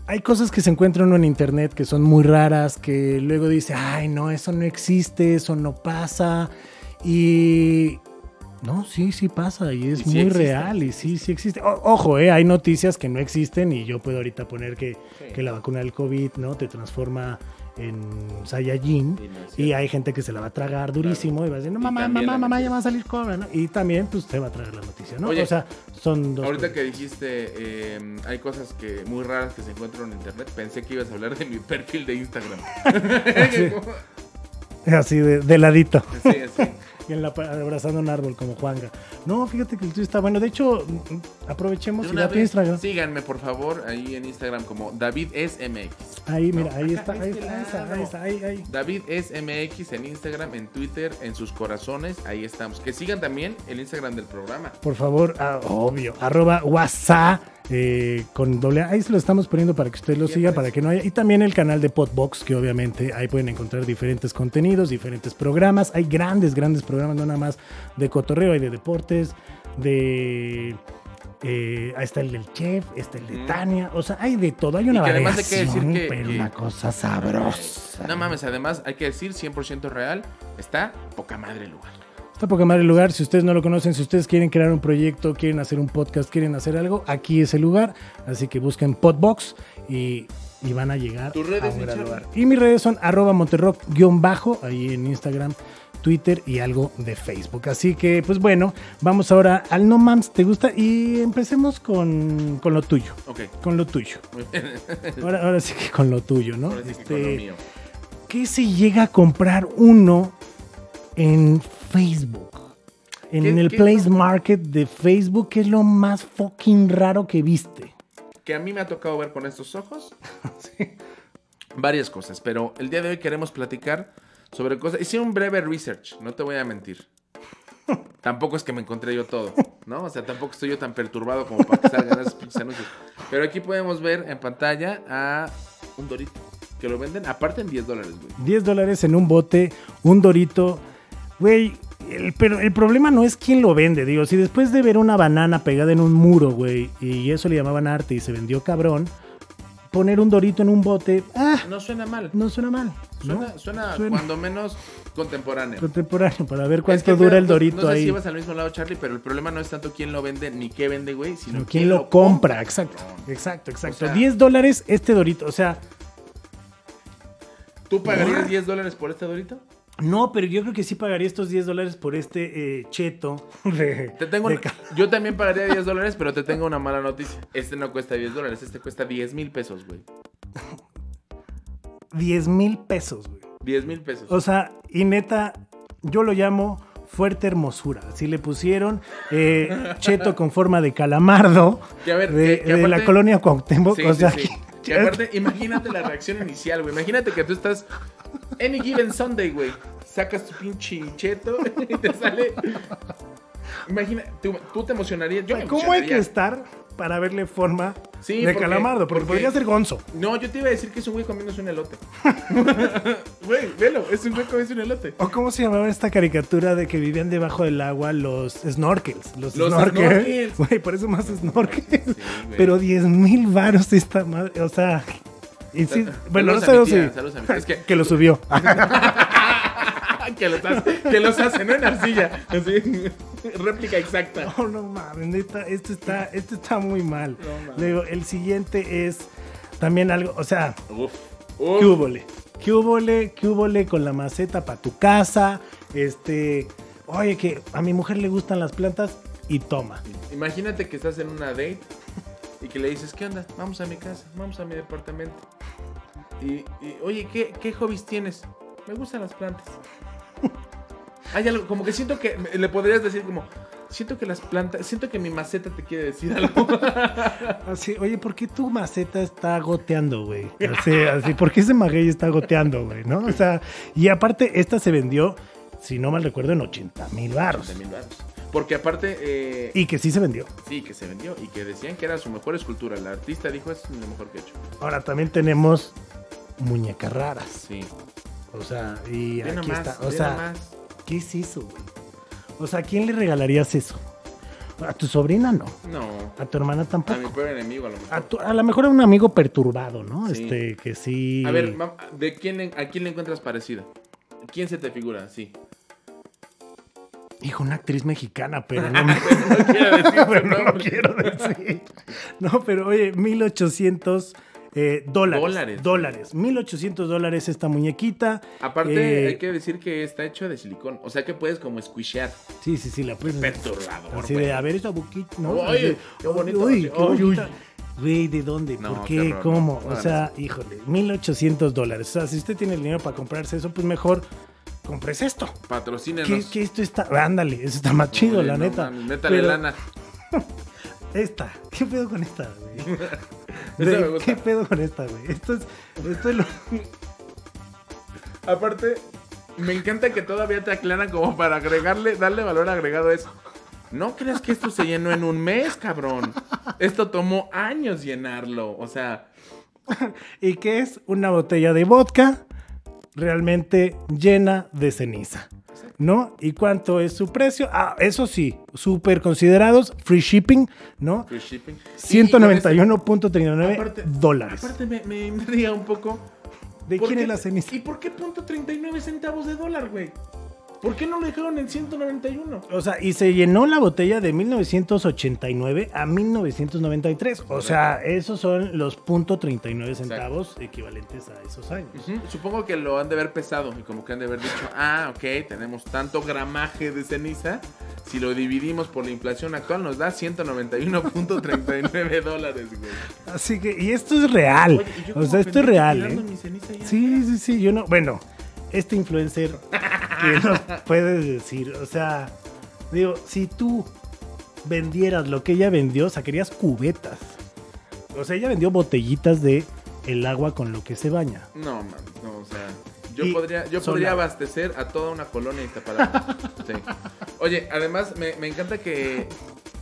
S1: hay cosas que se encuentran uno en internet que son muy raras, que luego dice, ay, no, eso no existe, eso no pasa. Y. No, sí, sí pasa y es
S2: Y sí
S1: muy
S2: existe,
S1: real y sí, sí existe. O- ojo, eh, hay noticias que no existen y yo puedo ahorita poner que,
S2: Sí.
S1: que la vacuna del COVID no te transforma en Saiyajin
S2: Sí, no es
S1: y hay gente que se la va a tragar durísimo y va a decir, no, mamá, mamá, mamá, ya va a salir cobra, ¿no? Y también, pues, te va a traer la noticia, ¿no?
S2: Oye,
S1: o sea, son dos
S2: Ahorita
S1: cosas.
S2: que dijiste, eh, hay cosas que muy raras que se encuentran en internet, pensé que ibas a hablar de mi perfil de Instagram.
S1: Así de, de ladito.
S2: sí, sí.
S1: Y en la, abrazando un árbol como Juanga. No, fíjate que el tuyo está bueno. De hecho, mm, aprovechemos
S2: De
S1: y
S2: una
S1: da tu
S2: vez,
S1: Instagram.
S2: síganme por favor ahí en Instagram como DavidSMX.
S1: Ahí, mira,
S2: No,
S1: ahí
S2: acá,
S1: está, ahí
S2: este
S1: está, ahí está, ahí está, ahí, ahí.
S2: David SMX en Instagram, en Twitter, en sus corazones, ahí estamos. Que sigan también el Instagram del programa.
S1: Por favor, ah, obvio, arroba WhatsApp eh, con doble A. Ahí se lo estamos poniendo para que usted lo siga, para que no haya. Y también el canal de Podbox, que obviamente ahí pueden encontrar diferentes contenidos, diferentes programas. Hay grandes, grandes programas, no nada más de cotorreo, hay de deportes, de. eh, ahí está el del chef, está el de. Tania, o sea, hay de todo, hay una
S2: que además hay que decir que-
S1: pero
S2: que-
S1: una cosa sabrosa.
S2: No mames, además hay que decir 100% real, está poca madre el lugar.
S1: Está poca madre el lugar. Si ustedes no lo conocen, si ustedes quieren crear un proyecto, quieren hacer un podcast, quieren hacer algo, aquí es el lugar. Así que busquen Podbox y, y van a llegar
S2: ¿Tus redes,
S1: a un gran lugar. Y mis redes son arroba monterrock-bajo, ahí en Instagram, Twitter y algo de Facebook. Así que, pues bueno, vamos ahora al No Mams, ¿te gusta? Y empecemos con, con lo tuyo.
S2: Ok,
S1: Con lo tuyo. Ahora, ahora sí que con lo tuyo, ¿no?
S2: Ahora sí que con lo
S1: Este,
S2: mío.
S1: ¿Qué se llega a comprar uno en Facebook? En
S2: ¿Qué-
S1: el Place Market de Facebook, ¿qué es lo más fucking raro que viste?
S2: Que a mí me ha tocado ver con estos ojos varias cosas, pero el día de hoy queremos platicar sobre cosas. Hice un breve research, no te voy a mentir. Tampoco es que me encontré yo todo, ¿no? O sea, tampoco estoy yo tan perturbado como para que salgan esos pinches anuncios. Pero aquí podemos ver en pantalla a un Dorito, que lo venden aparte en 10 dólares, güey.
S1: 10 dólares en un bote, un dorito. Güey, el, pero el problema no es quién lo vende, digo. Si después de ver una banana pegada en un muro, güey, y eso le llamaban arte y se vendió cabrón, poner un dorito en un bote, ah,
S2: No suena mal.
S1: no suena mal. ¿no?
S2: Suena, suena,
S1: Suena.
S2: cuando menos contemporáneo.
S1: Contemporáneo, para ver
S2: Es
S1: cuánto
S2: que,
S1: dura
S2: pero,
S1: el
S2: no-
S1: dorito
S2: no, sé
S1: ahí.
S2: si vas al mismo lado, Charlie, pero el problema no es tanto quién lo vende ni qué vende, güey, sino
S1: Sino quién lo compra, exacto, exacto, exacto.
S2: O sea-
S1: 10 dólares este dorito, o sea,
S2: ¿Tú pagarías 10 dólares por este dorito?
S1: No, pero yo creo que sí pagaría estos 10 dólares por este eh, cheto. de-
S2: Te tengo
S1: de
S2: una- yo también pagaría 10 dólares, pero te tengo una mala noticia. Este no cuesta 10 dólares, este cuesta 10 mil pesos, güey.
S1: 10 mil pesos, güey.
S2: 10 mil pesos.
S1: O sea, y neta, yo lo llamo fuerte hermosura. Así le pusieron eh, cheto con forma de calamardo
S2: Que a ver,
S1: de,
S2: que- que
S1: de la colonia Cuauhtémoc.
S2: Sí,
S1: o sea,
S2: sí.
S1: que-
S2: Que aparte, imagínate la reacción inicial, güey. Imagínate que tú estás any given Sunday, güey. Sacas tu pinche cheto y te sale. Imagina, tú, tú te emocionarías. Yo me
S1: ¿Cómo hay que estar para verle forma
S2: Sí,
S1: de
S2: porque-
S1: calamardo? Porque,
S2: porque-
S1: podría ser gonzo.
S2: No, yo te iba a decir que es un güey comiéndose un elote. Güey, velo, es un güey comiéndose un elote.
S1: ¿O cómo se llamaba esta caricatura de que vivían debajo del agua los snorkels? Los,
S2: Los
S1: snorkels. Güey, por eso más snorkels. Pero 10 mil varos esta madre. O sea. Y sí, bueno, no sé si.
S2: Es que,
S1: Que lo subió.
S2: Que los hace, que los hace, ¿no? En arcilla. Así, réplica exacta.
S1: No, no mames, neta, esto está, esto está muy mal.
S2: No.
S1: Luego, el siguiente es también algo, o sea,
S2: Uf.
S1: ¿qué? ¿Qué húbole? ¿Qué húbole con la maceta para tu casa? Este, Oye, que a mi mujer le gustan las plantas y toma.
S2: Imagínate que estás en una date y que le dices, ¿qué onda? Vamos a mi casa, vamos a mi departamento. Y, y, oye, ¿qué, ¿qué hobbies tienes? Me gustan las plantas. Hay algo, como que siento que le podrías decir como, siento que las plantas, siento que mi maceta te quiere decir algo.
S1: Así, oye, ¿por qué tu maceta está goteando, güey? Así, así, ¿por qué ese maguey está goteando, güey? ¿No? O sea, y aparte, esta se vendió, si no mal recuerdo, en 80 mil baros.
S2: 80 mil baros. Porque aparte... Eh,
S1: Y que sí se vendió.
S2: sí, que se vendió y que decían que era su mejor escultura. El artista dijo, es lo mejor que he hecho.
S1: Ahora también tenemos muñecas raras.
S2: Sí.
S1: O sea, y aquí
S2: nomás,
S1: está. O sea,
S2: nomás.
S1: ¿Qué es eso, güey? O sea, ¿a quién le regalarías eso? A tu sobrina no.
S2: No,
S1: A tu hermana
S2: a mi
S1: tampoco.
S2: peor enemigo a lo mejor.
S1: A, tu- a lo mejor a un amigo perturbado, ¿no?
S2: Sí.
S1: Este, que sí.
S2: A ver, ¿de quién, ¿a quién le encuentras parecida? ¿Quién se te figura? Sí.
S1: Hijo, una actriz mexicana, pero no me
S2: No quiero decir
S1: pero no lo
S2: nombre.
S1: quiero decir. No, pero oye, 1800 eh, dólares.
S2: Dólares.
S1: Dólares. 1800 dólares esta muñequita.
S2: Aparte,
S1: Eh,
S2: hay que decir que está hecho de silicón. O sea que puedes como squishear.
S1: Sí, sí, sí, la puedes.
S2: Perturbador,
S1: Así de, a ver esa boquita, ¿no?
S2: Oye, qué bonito,
S1: Uy, qué
S2: uy, uy.
S1: Güey, ¿de dónde?
S2: No,
S1: ¿Por
S2: qué horror,
S1: ¿Cómo?
S2: no.
S1: O sea, híjole, 1800 dólares. O sea, si usted tiene el dinero para comprarse eso, pues mejor compres esto.
S2: Patrocínenos.
S1: Que, que esto está. Ándale, eso está más chido,
S2: Oye,
S1: la
S2: no
S1: neta.
S2: mames, métale
S1: Pero
S2: lana.
S1: Esta, ¿qué pedo con esta, güey?
S2: Me gusta.
S1: ¿Qué pedo con esta, güey? Esto es, esto es lo.
S2: Aparte, me encanta que todavía te aclaran como para agregarle, darle valor agregado a eso. No creas que esto se llenó en un mes, cabrón. Esto tomó años llenarlo. O sea,
S1: ¿Y qué es? Una botella de vodka realmente llena de ceniza. ¿No? ¿Y cuánto es su precio? Ah, eso sí, súper considerados, free shipping, ¿no?
S2: free shipping. Y- y con eso-
S1: 191.39
S2: aparte-
S1: dólares.
S2: Aparte me, me intriga un poco.
S1: ¿De
S2: ¿por
S1: quién
S2: qué-
S1: es la ceniza?
S2: ¿Y por qué punto 39 centavos de dólar, güey? ¿Por qué no lo dejaron en 191?
S1: O sea, y se llenó la botella de 1989 a 1993. O sea, esos son los punto 39 centavos equivalentes a esos años.
S2: Supongo que lo han de haber pesado y como que han de haber dicho, ah, ok, tenemos tanto gramaje de ceniza, si lo dividimos por la inflación actual nos da 191.39 dólares, güey.
S1: Así que, y esto es real.
S2: Oye,
S1: o sea, esto es real, ¿eh?
S2: mi ceniza ya.
S1: Sí, sí, sí, yo no. Bueno, este influencer que nos puedes decir, o sea, digo, si tú vendieras lo que ella vendió, sacarías cubetas. O sea, ella vendió botellitas de el agua con lo que se baña.
S2: No, man, no, o sea, yo
S1: Y
S2: podría, yo
S1: sola.
S2: podría abastecer a toda una colonia Iztapalapa. Sí. Oye, además me, me encanta que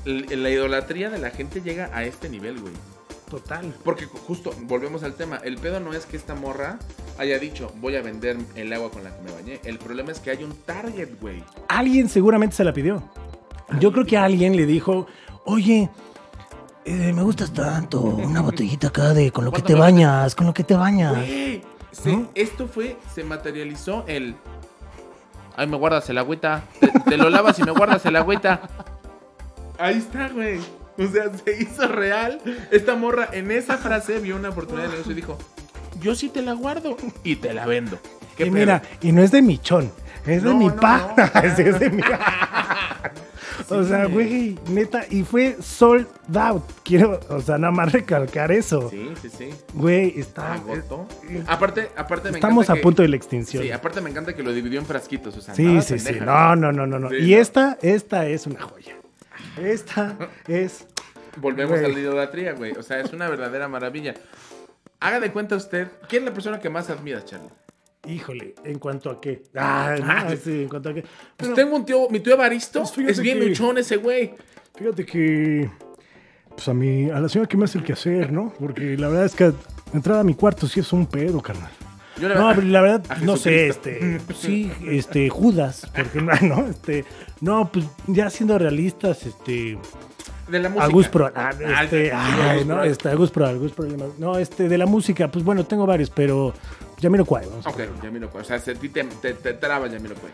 S2: la idolatría de la gente llega a este nivel, güey.
S1: Total.
S2: Porque ju- justo, volvemos al tema, el pedo no es que esta morra haya dicho, voy a vender el agua con la que me bañé. El problema es que hay un target, güey.
S1: Alguien seguramente se la pidió. Yo creo que alguien le dijo, oye, eh, me gustas tanto, una botellita acá de con lo que
S2: ¿Cuánto
S1: te bañas, con lo que te bañas.
S2: Güey, se- esto fue, se materializó el... Ay, me guardas el agüita. Te, te lo lavas y me guardas el agüita. Ahí está, güey. O sea, se hizo real. Esta morra en esa frase vio una oportunidad de negocio y dijo, yo sí te la guardo y te la vendo. ¿Qué
S1: Y mira, y no es de michón, es de mi
S2: no,
S1: pa.
S2: no.
S1: Sí, es de mi O sea, güey, neta, y fue sold out. Quiero, o sea, nada más recalcar eso.
S2: Sí, sí, sí.
S1: Güey, está.
S2: Agotó.
S1: eh,
S2: Aparte, aparte me
S1: Estamos
S2: encanta
S1: a
S2: que-
S1: punto de la extinción.
S2: Sí, aparte me encanta que lo dividió en frasquitos. O sea,
S1: Sí, sí, sí. No, no, no, no, no.
S2: Sí,
S1: y
S2: no.
S1: esta, esta es una joya. Esta es.
S2: Volvemos
S1: Güey.
S2: a la idolatría, güey. O sea, es una verdadera maravilla. Haga de cuenta usted, ¿quién es la persona que más admira, Charlie?
S1: Híjole, ¿en cuanto a qué? Ah, no,
S2: Ah,
S1: sí, en cuanto a qué.
S2: Pues tengo un tío, mi tío Evaristo,
S1: Pues
S2: es bien
S1: que-
S2: luchón ese güey.
S1: Fíjate que. Pues a mí, a la señora que me hace el quehacer, ¿no? Porque la verdad es que entrar a mi cuarto sí es un pedo, carnal.
S2: Yo la
S1: No,
S2: verdad-
S1: pero la verdad, no sé, este, pues sí, este, Judas, porque no, este, no, pues ya siendo realistas, este,
S2: de la música.
S1: Agus Pro, ah,
S2: Ah,
S1: este,
S2: sí,
S1: ay,
S2: Agus
S1: no,
S2: Pro.
S1: este, Agus Pro, Agus Pro, no, este, de la música, pues bueno, tengo varios, pero Yamiro Kwai, vamos
S2: Ok,
S1: poner.
S2: Yamiro Kwai. O sea, ti te, te, te traba Yamiro Kwai.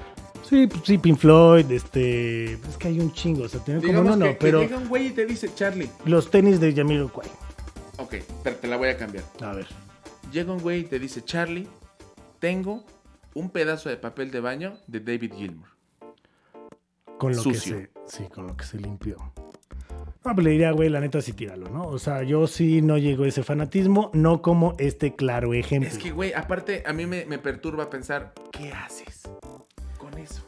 S1: Sí, pues sí, Pink Floyd, este, es que hay un chingo, o sea, tiene como no,
S2: que,
S1: no,
S2: que
S1: pero
S2: llega un güey y te dice, Charlie,
S1: los tenis de Yamiro Kwai,
S2: ok, pero te la voy a cambiar.
S1: a ver,
S2: Llega un güey y te dice, Charlie, tengo un pedazo de papel de baño de David Gilmour.
S1: con lo
S2: Sucio.
S1: que se. Sí, con lo que se limpió. No, pues le diría, güey, la neta sí tíralo, ¿no? O sea, yo sí no llego a ese fanatismo, no como este claro ejemplo.
S2: Es que, güey, aparte a mí me, me perturba pensar, ¿qué haces con eso?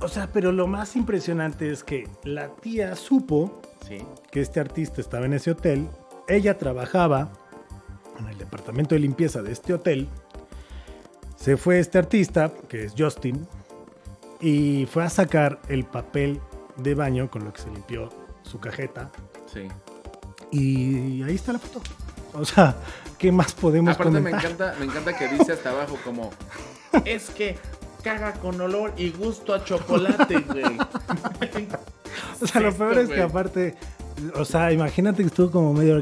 S1: O sea, pero lo más impresionante es que la tía supo
S2: Sí.
S1: que este artista estaba en ese hotel. Ella trabajaba en el departamento de limpieza de este hotel. Se fue este artista, que es Justin, y fue a sacar el papel de baño con lo que se limpió su cajeta.
S2: Sí.
S1: Y ahí está la foto. O sea, ¿qué más podemos
S2: Aparte me encanta, me encanta que dice hasta abajo como, es que caga con olor y gusto a chocolate, güey.
S1: O sea, lo peor es que aparte, o sea, imagínate que estuvo como medio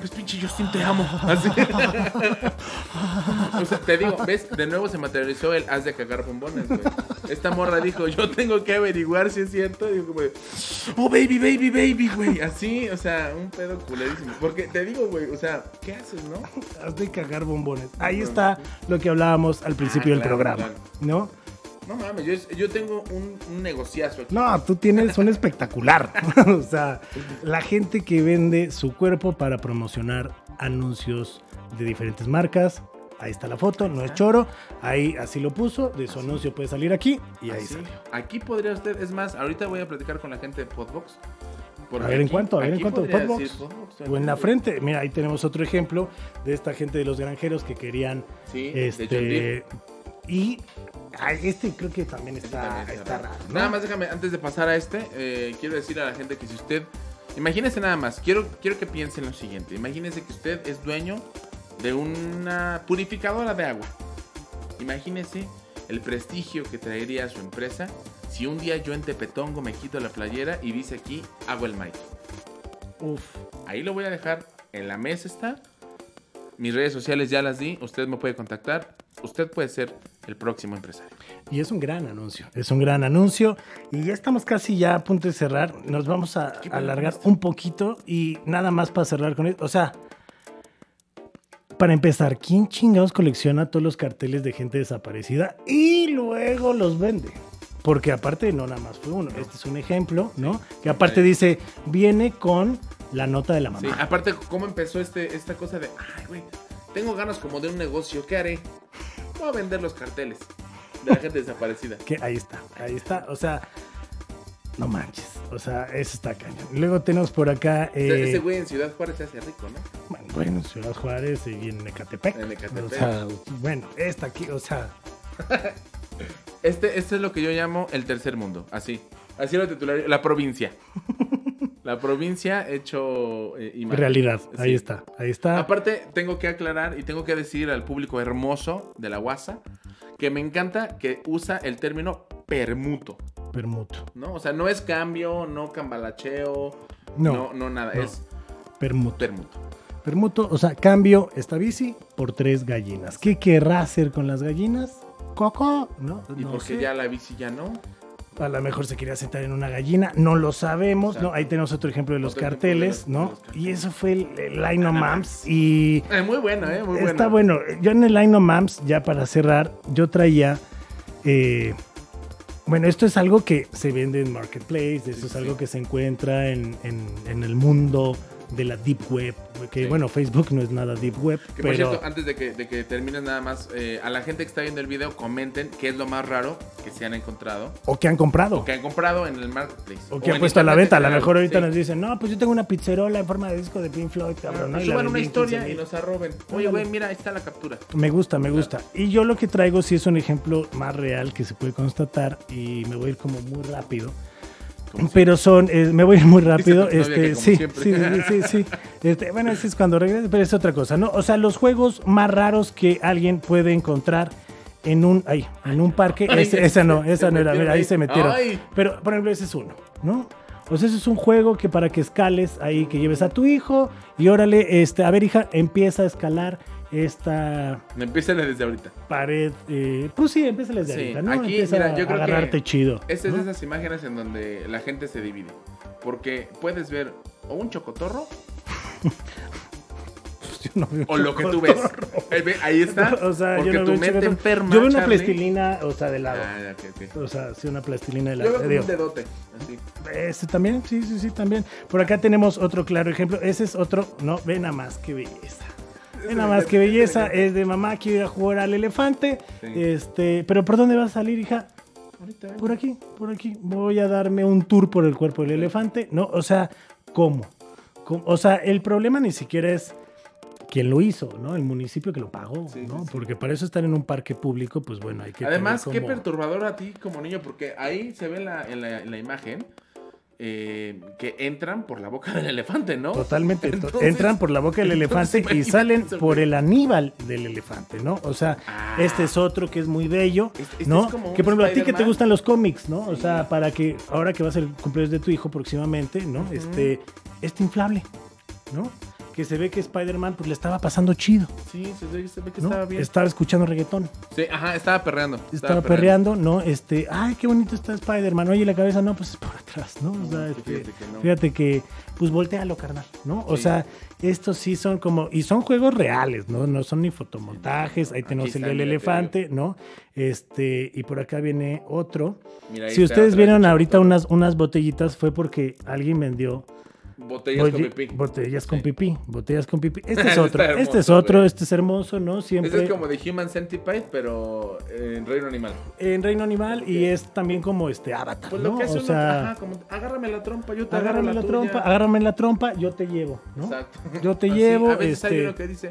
S2: mames, pinche Justin, te amo. Así. o sea, te digo, ¿ves? De nuevo se materializó el haz de cagar bombones, güey. Esta morra dijo, yo tengo que averiguar si es cierto. Y digo, güey, oh, baby, baby, baby, güey. Así, o sea, un pedo culerísimo. Porque te digo, güey, o sea, ¿qué haces, no?
S1: Has de cagar bombones. Ahí está lo que hablábamos al principio
S2: Ah,
S1: del
S2: claro,
S1: programa,
S2: claro.
S1: ¿no?
S2: No mames, yo, yo tengo un, un negociazo aquí.
S1: No, tú tienes un espectacular. o sea, la gente que vende su cuerpo para promocionar anuncios de diferentes marcas. Ahí está la foto, no es choro. Ahí así lo puso. De su anuncio puede salir aquí y ahí
S2: Así.
S1: salió.
S2: Aquí podría usted, es más, ahorita voy a platicar con la gente de Podbox. porque
S1: A ver, ¿en cuánto? A ver, ¿en cuánto? Podbox.
S2: decir Podbox,
S1: O en la frente. Mira, ahí tenemos otro ejemplo de esta gente de los granjeros que querían.
S2: Sí.
S1: Este. Y este creo que también
S2: Este
S1: está,
S2: también
S1: está
S2: raro.
S1: raro. ¿no?
S2: Nada más déjame, antes de pasar a este, eh, quiero decir a la gente que si usted, imagínese nada más, quiero, quiero que piensen lo siguiente, imagínese que usted es dueño de una purificadora de agua. Imagínese el prestigio que traería a su empresa si un día yo en Tepetongo me quito la playera y dice aquí, hago el Mike.
S1: Uf.
S2: Ahí lo voy a dejar, en la mesa está. Mis redes sociales ya las di, usted me puede contactar, usted puede ser el próximo empresario.
S1: Y es un gran anuncio, es un gran anuncio. Y ya estamos casi ya a punto de cerrar. Nos vamos a
S2: ¿Qué pedo
S1: alargar un poquito y nada más para cerrar con esto. O sea, para empezar, ¿quién chingados colecciona todos los carteles de gente desaparecida y luego los vende? Porque aparte no nada más fue uno. Este es un ejemplo, ¿no? Que aparte dice, viene con la nota de la mamá.
S2: Sí, aparte, ¿cómo empezó este, esta cosa de, ay, güey, tengo ganas como de un negocio, ¿qué haré? Voy a vender los carteles de la gente desaparecida.
S1: Que ahí está, ahí está. O sea, no manches. O sea, eso está cañón. Luego tenemos por acá. Eh,
S2: Ese güey en Ciudad Juárez se hace rico, ¿no?
S1: Bueno, Bueno, en Ciudad Juárez y en Ecatepec.
S2: En Ecatepec.
S1: O sea, bueno, esta aquí, o sea,
S2: Este, este es lo que yo llamo el tercer mundo, así. Así lo titularía, la provincia. La provincia hecho eh, imagen.
S1: realidad. Ahí está, ahí está.
S2: Aparte, tengo que aclarar y tengo que decir al público hermoso de la WhatsApp que me encanta que usa el término permuto,
S1: Permuto.
S2: ¿no? O sea, no es cambio, no cambalacheo,
S1: No,
S2: no, no, nada,
S1: no.
S2: es
S1: Permuto.
S2: permuto.
S1: Permuto, o sea, cambio esta bici por tres gallinas. ¿Qué querrá hacer con las gallinas? Coco, ¿no?
S2: Y
S1: no
S2: porque
S1: sé.
S2: ya la bici ya no.
S1: A lo mejor se quería sentar en una gallina, no lo sabemos, ¿no? Ahí tenemos otro ejemplo de los
S2: Otro ejemplo de
S1: carteles,
S2: los-
S1: ¿no?
S2: los carteles.
S1: Y eso fue el, el Line Mams y...
S2: Eh, muy bueno, ¿eh? Muy
S1: Está bueno. Yo en el Line of Mams, ya para cerrar, yo traía. eh, bueno, esto es algo que se vende en Marketplace, esto
S2: Sí,
S1: es
S2: sí.
S1: algo que se encuentra en, en- en el mundo de la Deep Web. Que
S2: Sí.
S1: bueno, Facebook no es nada Deep Web,
S2: Que por
S1: pero.
S2: cierto, antes de que, de que termines nada más, eh, a la gente que está viendo el video, comenten qué es lo más raro que se han encontrado
S1: O que han comprado.
S2: o que han comprado en el marketplace.
S1: O que han puesto a la venta. A lo mejor ahorita
S2: Sí.
S1: nos dicen, no, pues yo tengo una pizzerola en forma de disco de Pink Floyd, cabrón. ¿no?
S2: Pues suban una historia
S1: 15,000.
S2: y nos arroben. Oye, güey, mira, ahí está la captura.
S1: Me gusta, me gusta. Y yo lo que traigo sí es un ejemplo más real que se puede constatar y me voy a ir como muy rápido. Pero son, eh, me voy a ir muy rápido. Este, sí, sí, sí, sí, sí. Este, bueno, ese es cuando regrese, pero es otra cosa, ¿no? O sea, los juegos más raros que alguien puede encontrar en un, ay, en un parque.
S2: Ay,
S1: esa no,
S2: se
S1: esa no era, mira, ahí
S2: ahí.
S1: se metieron.
S2: Ay.
S1: Pero, por ejemplo, ese es uno, ¿no? O sea, ese es un juego que para que escales ahí, que lleves a tu hijo y órale, este, a ver, hija, empieza a escalar esta
S2: Empiecen desde ahorita.
S1: pared. eh, pues sí, empieza desde
S2: Sí,
S1: ahorita, ¿no?
S2: aquí,
S1: empieza
S2: mira,
S1: a
S2: yo creo que
S1: agarrarte chido.
S2: Esta es
S1: ¿no?
S2: de esas imágenes en donde la gente se divide. Porque puedes ver o un chocotorro
S1: yo no veo
S2: O lo que tú ves. Ahí está.
S1: O sea,
S2: porque
S1: yo no
S2: tu
S1: veo
S2: mente enferma.
S1: Yo veo una plastilina, o sea, de lado.
S2: Ah, ya, ok, ok.
S1: O sea, sí, una plastilina de
S2: Yo
S1: lado.
S2: veo como
S1: Digo,
S2: un dedote. Así.
S1: Este también, sí, sí, sí, también. Por acá tenemos otro claro ejemplo. Ese es otro, no, ve nada más qué belleza. Nada más qué belleza. Es de mamá, quiero ir a jugar al elefante.
S2: Sí.
S1: Este, pero ¿por dónde vas a salir, hija?
S2: Ahorita.
S1: Por aquí, por aquí. Voy a darme un tour por el cuerpo del elefante. No, o sea, ¿cómo? ¿Cómo? O sea, el problema ni siquiera es quién lo hizo, ¿no? El municipio que lo pagó,
S2: Sí,
S1: ¿no?
S2: sí.
S1: Porque para eso estar en un parque público, pues bueno, hay que
S2: Además, qué perturbador a ti como niño, porque ahí se ve en la, en la, en la imagen eh, que entran por la boca del elefante, ¿no?
S1: Totalmente. to-
S2: Entonces-
S1: Entran por la boca del elefante y salen por el aníbal del elefante, ¿no? O sea,
S2: Ah.
S1: este es otro que es muy bello,
S2: Este- este
S1: ¿no?
S2: es como un
S1: que por ejemplo, a ti que te gustan los cómics, ¿no? O sea, para que ahora que va a ser el cumpleaños de tu hijo próximamente, ¿no? Este, este inflable, ¿no? Que se ve que Spider-Man pues le estaba pasando chido,
S2: Sí, se ve, se ve que
S1: ¿no?
S2: estaba bien.
S1: Estaba escuchando reggaetón,
S2: Sí, ajá, estaba perreando.
S1: estaba perreando, ¿no? Este, ay, qué bonito está Spider-Man. Oye, la cabeza no, pues es por atrás, ¿no? O sea, este,
S2: fíjate que no.
S1: Fíjate que, pues voltealo, carnal, ¿no? O
S2: Sí.
S1: sea, estos sí son como, y son juegos reales, ¿no? No son ni fotomontajes, ahí tenemos el del elefante, ¿no? Este, y por acá viene otro.
S2: Mira, ahí
S1: Si
S2: está
S1: ustedes vieron ahorita unas, unas botellitas, fue porque alguien vendió
S2: Botellas con
S1: bolle-
S2: pipí.
S1: botellas con
S2: Sí.
S1: pipí, botellas con pipí. Este es
S2: Está
S1: otro,
S2: hermoso,
S1: este es otro,
S2: güey.
S1: este es hermoso, ¿no? Siempre
S2: Ese es como de Human Centipede, pero en reino animal.
S1: en reino animal y es también como este avatar,
S2: Pues
S1: ¿no?
S2: lo que hace
S1: o
S2: uno,
S1: sea,
S2: ajá, como, agárrame la trompa, yo te
S1: agárrame
S2: agarro
S1: la,
S2: la,
S1: trompa, agárrame la trompa, yo te llevo, ¿no?
S2: Exacto.
S1: Yo te
S2: Así,
S1: llevo,
S2: A veces hay
S1: este-
S2: uno que dice,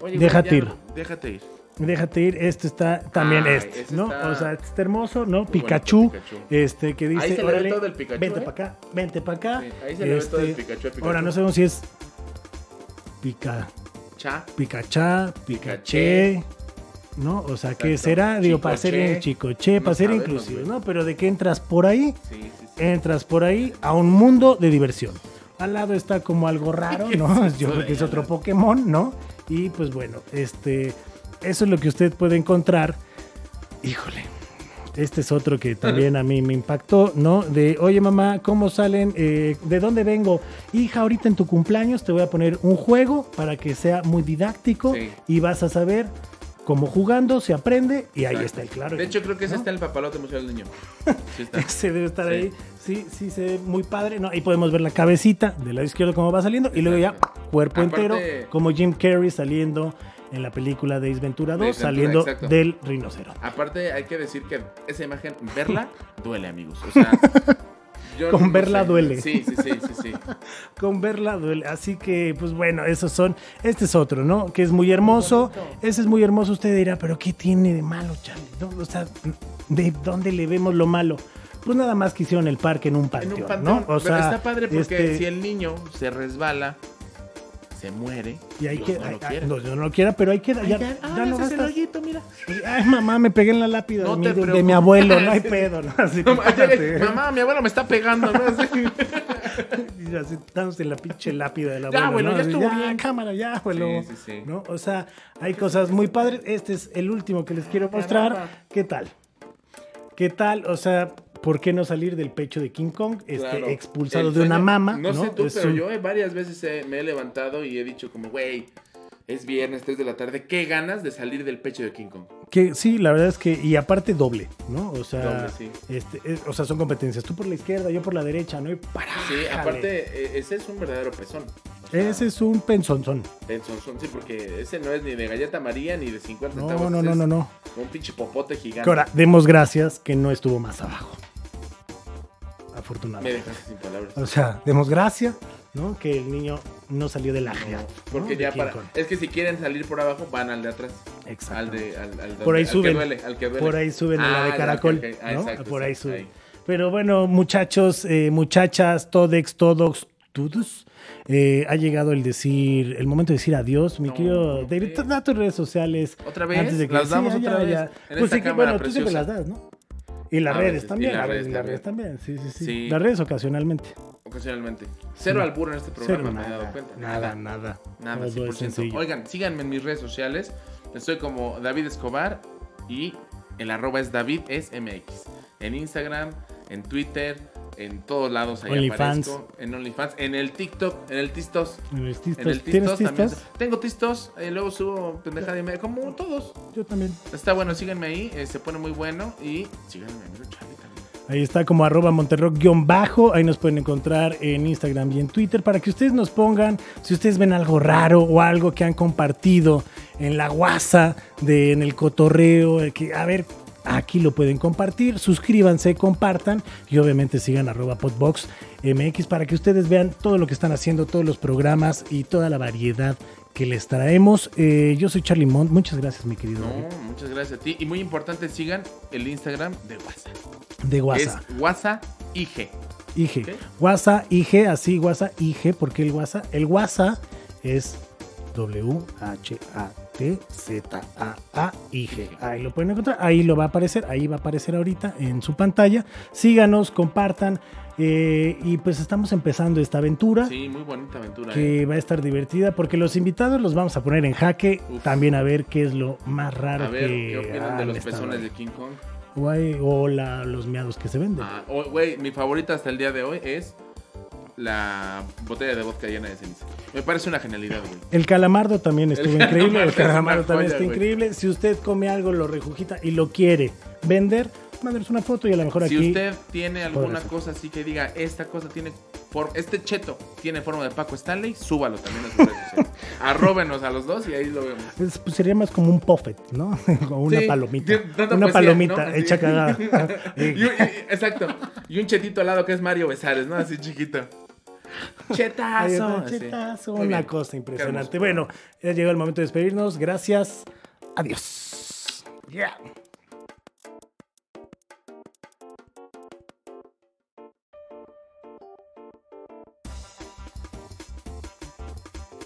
S2: oye,
S1: Déjate
S2: güey,
S1: ir.
S2: ya, Déjate ir.
S1: Déjate ir, este está también
S2: Ay,
S1: este,
S2: ese
S1: ¿no?
S2: está
S1: O sea, este está hermoso, ¿no? Pikachu,
S2: Pikachu.
S1: este que dice,
S2: Ahí se le ve
S1: órale,
S2: todo el Pikachu,
S1: vente
S2: ¿eh?
S1: para acá, vente para acá.
S2: Sí, ahí se le ve todo el
S1: Este,
S2: Pikachu, Pikachu.
S1: Ahora no sabemos si es Pica,
S2: Cha.
S1: Picachá, Picaché, ¿no? O sea, ¿qué
S2: Exacto.
S1: será? Digo, para ser
S2: Chicoché.
S1: chicoche, para
S2: No
S1: ser
S2: sabemos,
S1: inclusivo,
S2: güey.
S1: ¿no? Pero de que entras por ahí,
S2: Sí, sí, sí.
S1: entras por ahí a un mundo de diversión. Al lado está como algo raro, ¿no? Yo creo que es otro? Pokémon, ¿no? Y pues bueno, este, eso es lo que usted puede encontrar. Híjole, este es otro que también a mí me impactó, ¿no? De, oye mamá, ¿cómo salen? Eh, ¿De dónde vengo? Hija, ahorita en tu cumpleaños te voy a poner un juego para que sea muy didáctico
S2: Sí.
S1: y vas a saber cómo jugando se aprende y ahí
S2: Exacto.
S1: está el claro.
S2: De hecho, creo que ese
S1: ¿no?
S2: está el papalote museo del niño. Sí está.
S1: Ese debe estar
S2: Sí.
S1: ahí. Sí, sí, se ve muy padre. No, ahí podemos ver la cabecita del lado izquierdo cómo va saliendo. Y luego ya cuerpo
S2: Aparte-
S1: entero, como Jim Carrey saliendo en la película de Ace Ventura 2,
S2: Ace Ventura,
S1: saliendo
S2: exacto.
S1: del rinoceronte.
S2: Aparte, hay que decir que esa imagen, verla, duele, amigos. O sea, yo
S1: Con
S2: no
S1: verla
S2: sé.
S1: duele.
S2: Sí, sí, sí, sí, sí.
S1: Con verla duele. Así que, pues bueno, esos son. Este es otro, ¿no? Que es muy hermoso. Ese es muy hermoso. Usted dirá, pero ¿qué tiene de malo, Charlie? O sea, ¿de dónde le vemos lo malo? Pues nada más que hicieron el parque en un
S2: En
S1: panteón,
S2: un panteón.
S1: ¿no? O
S2: Pero
S1: sea,
S2: está padre porque
S1: este,
S2: si el niño se resbala, se muere.
S1: y hay
S2: Dios
S1: que,
S2: no
S1: ay,
S2: lo quiera.
S1: no, yo no lo quiera, pero hay que,
S2: Ay,
S1: ya,
S2: ya,
S1: ya
S2: ah,
S1: no
S2: ese es el hoyito, mira.
S1: Ay, mamá, me pegué en la lápida
S2: No
S1: de, mi, de- mi abuelo, no hay pedo, ¿no? Así,
S2: No, mamá, mi abuelo me está pegando, ¿no? Así.
S1: Y así, dándose la pinche lápida del
S2: Ya,
S1: abuelo.
S2: abuelo,
S1: ¿no?
S2: ya
S1: Así,
S2: estuvo bien.
S1: cámara, ya, abuelo.
S2: Sí, sí, sí.
S1: ¿No? O sea, hay cosas muy padres. Este es el último que les quiero mostrar.
S2: Caramba.
S1: ¿Qué tal? ¿Qué tal? O sea, ¿por qué no salir del pecho de King Kong? Este,
S2: Claro.
S1: expulsado
S2: El
S1: de una mama.
S2: No, sé tú,
S1: Es
S2: pero
S1: un-
S2: yo eh, varias veces he- me he levantado y he dicho como, güey, es viernes, 3 de la tarde, qué ganas de salir del pecho de King Kong.
S1: Que sí, la verdad es que, y aparte doble, ¿no? O sea,
S2: Doble, sí.
S1: este, es- o sea, son competencias. Tú por la izquierda, yo por la derecha, ¿no? Y para.
S2: Sí, aparte, eh, ese es un verdadero pezón.
S1: Ese es un penzonzón.
S2: pezonzón, sí, porque ese no es ni de galleta María ni de 50
S1: No,
S2: centavos.
S1: no, no,
S2: es
S1: no, no.
S2: Un pinche popote gigante.
S1: Que ahora, demos gracias que no estuvo más abajo.
S2: Me
S1: Afortunadamente.
S2: dejaste sin palabras.
S1: O sea, demos gracias, ¿no? Que el niño no salió de la ajea.
S2: Porque ya para. Es que si quieren salir por abajo, van al de atrás.
S1: Exacto.
S2: Al de. Al, al-
S1: Por ahí
S2: al
S1: suben.
S2: Que duele, al que duele.
S1: Por ahí suben a la
S2: Ah,
S1: de
S2: ya,
S1: caracol,
S2: ok, ok. Ah,
S1: ¿no?
S2: exacto,
S1: Por ahí
S2: exacto,
S1: suben. Pero bueno, muchachos, eh, muchachas, todex, todos, todos, eh, ha llegado el decir, el momento de decir adiós, mi
S2: No,
S1: querido
S2: ¿por
S1: David. Da tus redes sociales.
S2: ¿Otra vez?
S1: Antes de que
S2: ¿Las damos
S1: sí,
S2: otra vez? En
S1: Pues
S2: esta
S1: sí, que bueno, tú siempre las
S2: preciosa.
S1: das, ¿no? Y las
S2: A
S1: redes
S2: veces,
S1: también,
S2: y las redes
S1: veces, las redes también, sí, sí, sí,
S2: Sí.
S1: Las redes ocasionalmente.
S2: Ocasionalmente. Cero albur en este programa,
S1: Cero,
S2: me he dado
S1: nada,
S2: cuenta.
S1: nada, nada.
S2: Nada,
S1: Todo es
S2: 100%.
S1: sencillo.
S2: Oigan, síganme en mis redes sociales. Estoy como David Escobar y el arroba es David es MX. En Instagram, en Twitter, En todos lados ahí
S1: OnlyFans.
S2: aparezco. En OnlyFans. En el TikTok. En el Tistos.
S1: En el tistos.
S2: En el
S1: ¿Tienes
S2: Tistos también.
S1: tistos?
S2: Tengo Tistos. eh, luego subo pendejada y media. Como todos.
S1: Yo también.
S2: Está bueno, síganme ahí. eh, se pone muy bueno. Y síganme Charlie también.
S1: Ahí está como arroba monterrock-bajo. Ahí nos pueden encontrar en Instagram y en Twitter para que ustedes nos pongan si ustedes ven algo raro o algo que han compartido en la guasa, de, en el cotorreo. eh, Que, a ver, aquí lo pueden compartir. Suscríbanse, compartan y obviamente sigan arroba podbox MX para que ustedes vean todo lo que están haciendo, todos los programas y toda la variedad que les traemos. Eh, yo soy Charlie Mont. Muchas gracias, mi querido. David.
S2: Muchas gracias a ti. Y muy importante, sigan el Instagram de WhatsApp.
S1: De WhatsApp.
S2: Es WhatsApp IG.
S1: IG.
S2: Ok.
S1: WhatsApp, IG, así, WhatsApp, IG, porque el WhatsApp, el WhatsApp es W-H-A-T-Z-A-A-IG. Ahí lo pueden encontrar, ahí lo va a aparecer, ahí va a aparecer ahorita en su pantalla. Síganos, compartan, eh, y pues estamos empezando esta aventura.
S2: Sí, muy bonita aventura.
S1: Que
S2: eh.
S1: va a estar divertida porque los invitados los vamos a poner en jaque.
S2: Uf.
S1: También a ver qué es lo más raro
S2: A ver,
S1: que
S2: ¿qué opinan de los pezones de King Kong?
S1: O, hay- o la- los miados que se venden.
S2: Ah, oh, mi favorita hasta el día de hoy es la botella de vodka llena de ceniza. Me parece una genialidad, güey.
S1: El calamardo también estuvo
S2: El
S1: increíble.
S2: calamardo
S1: El calamardo también
S2: joya,
S1: está
S2: güey.
S1: increíble. Si usted come algo, lo rejujita y lo quiere vender, mándenos una foto y a lo mejor
S2: Si
S1: aquí.
S2: usted tiene alguna cosa así que diga, esta cosa tiene forma, este cheto tiene forma de Paco Stanley, súbalo también a sus redes sociales. Arróbenos a los dos y ahí lo vemos.
S1: Es- pues, sería más como un puffet, ¿no? o una
S2: Sí,
S1: palomita. Una
S2: poesía,
S1: palomita
S2: ¿no?
S1: hecha cagada.
S2: Y un- y- exacto. Y un chetito al lado que es Mario Besares, ¿no? Así chiquito. Chetazo.
S1: chetazo, una cosa impresionante. Bueno, ya llegó el momento de despedirnos. Gracias. Adiós. Yeah.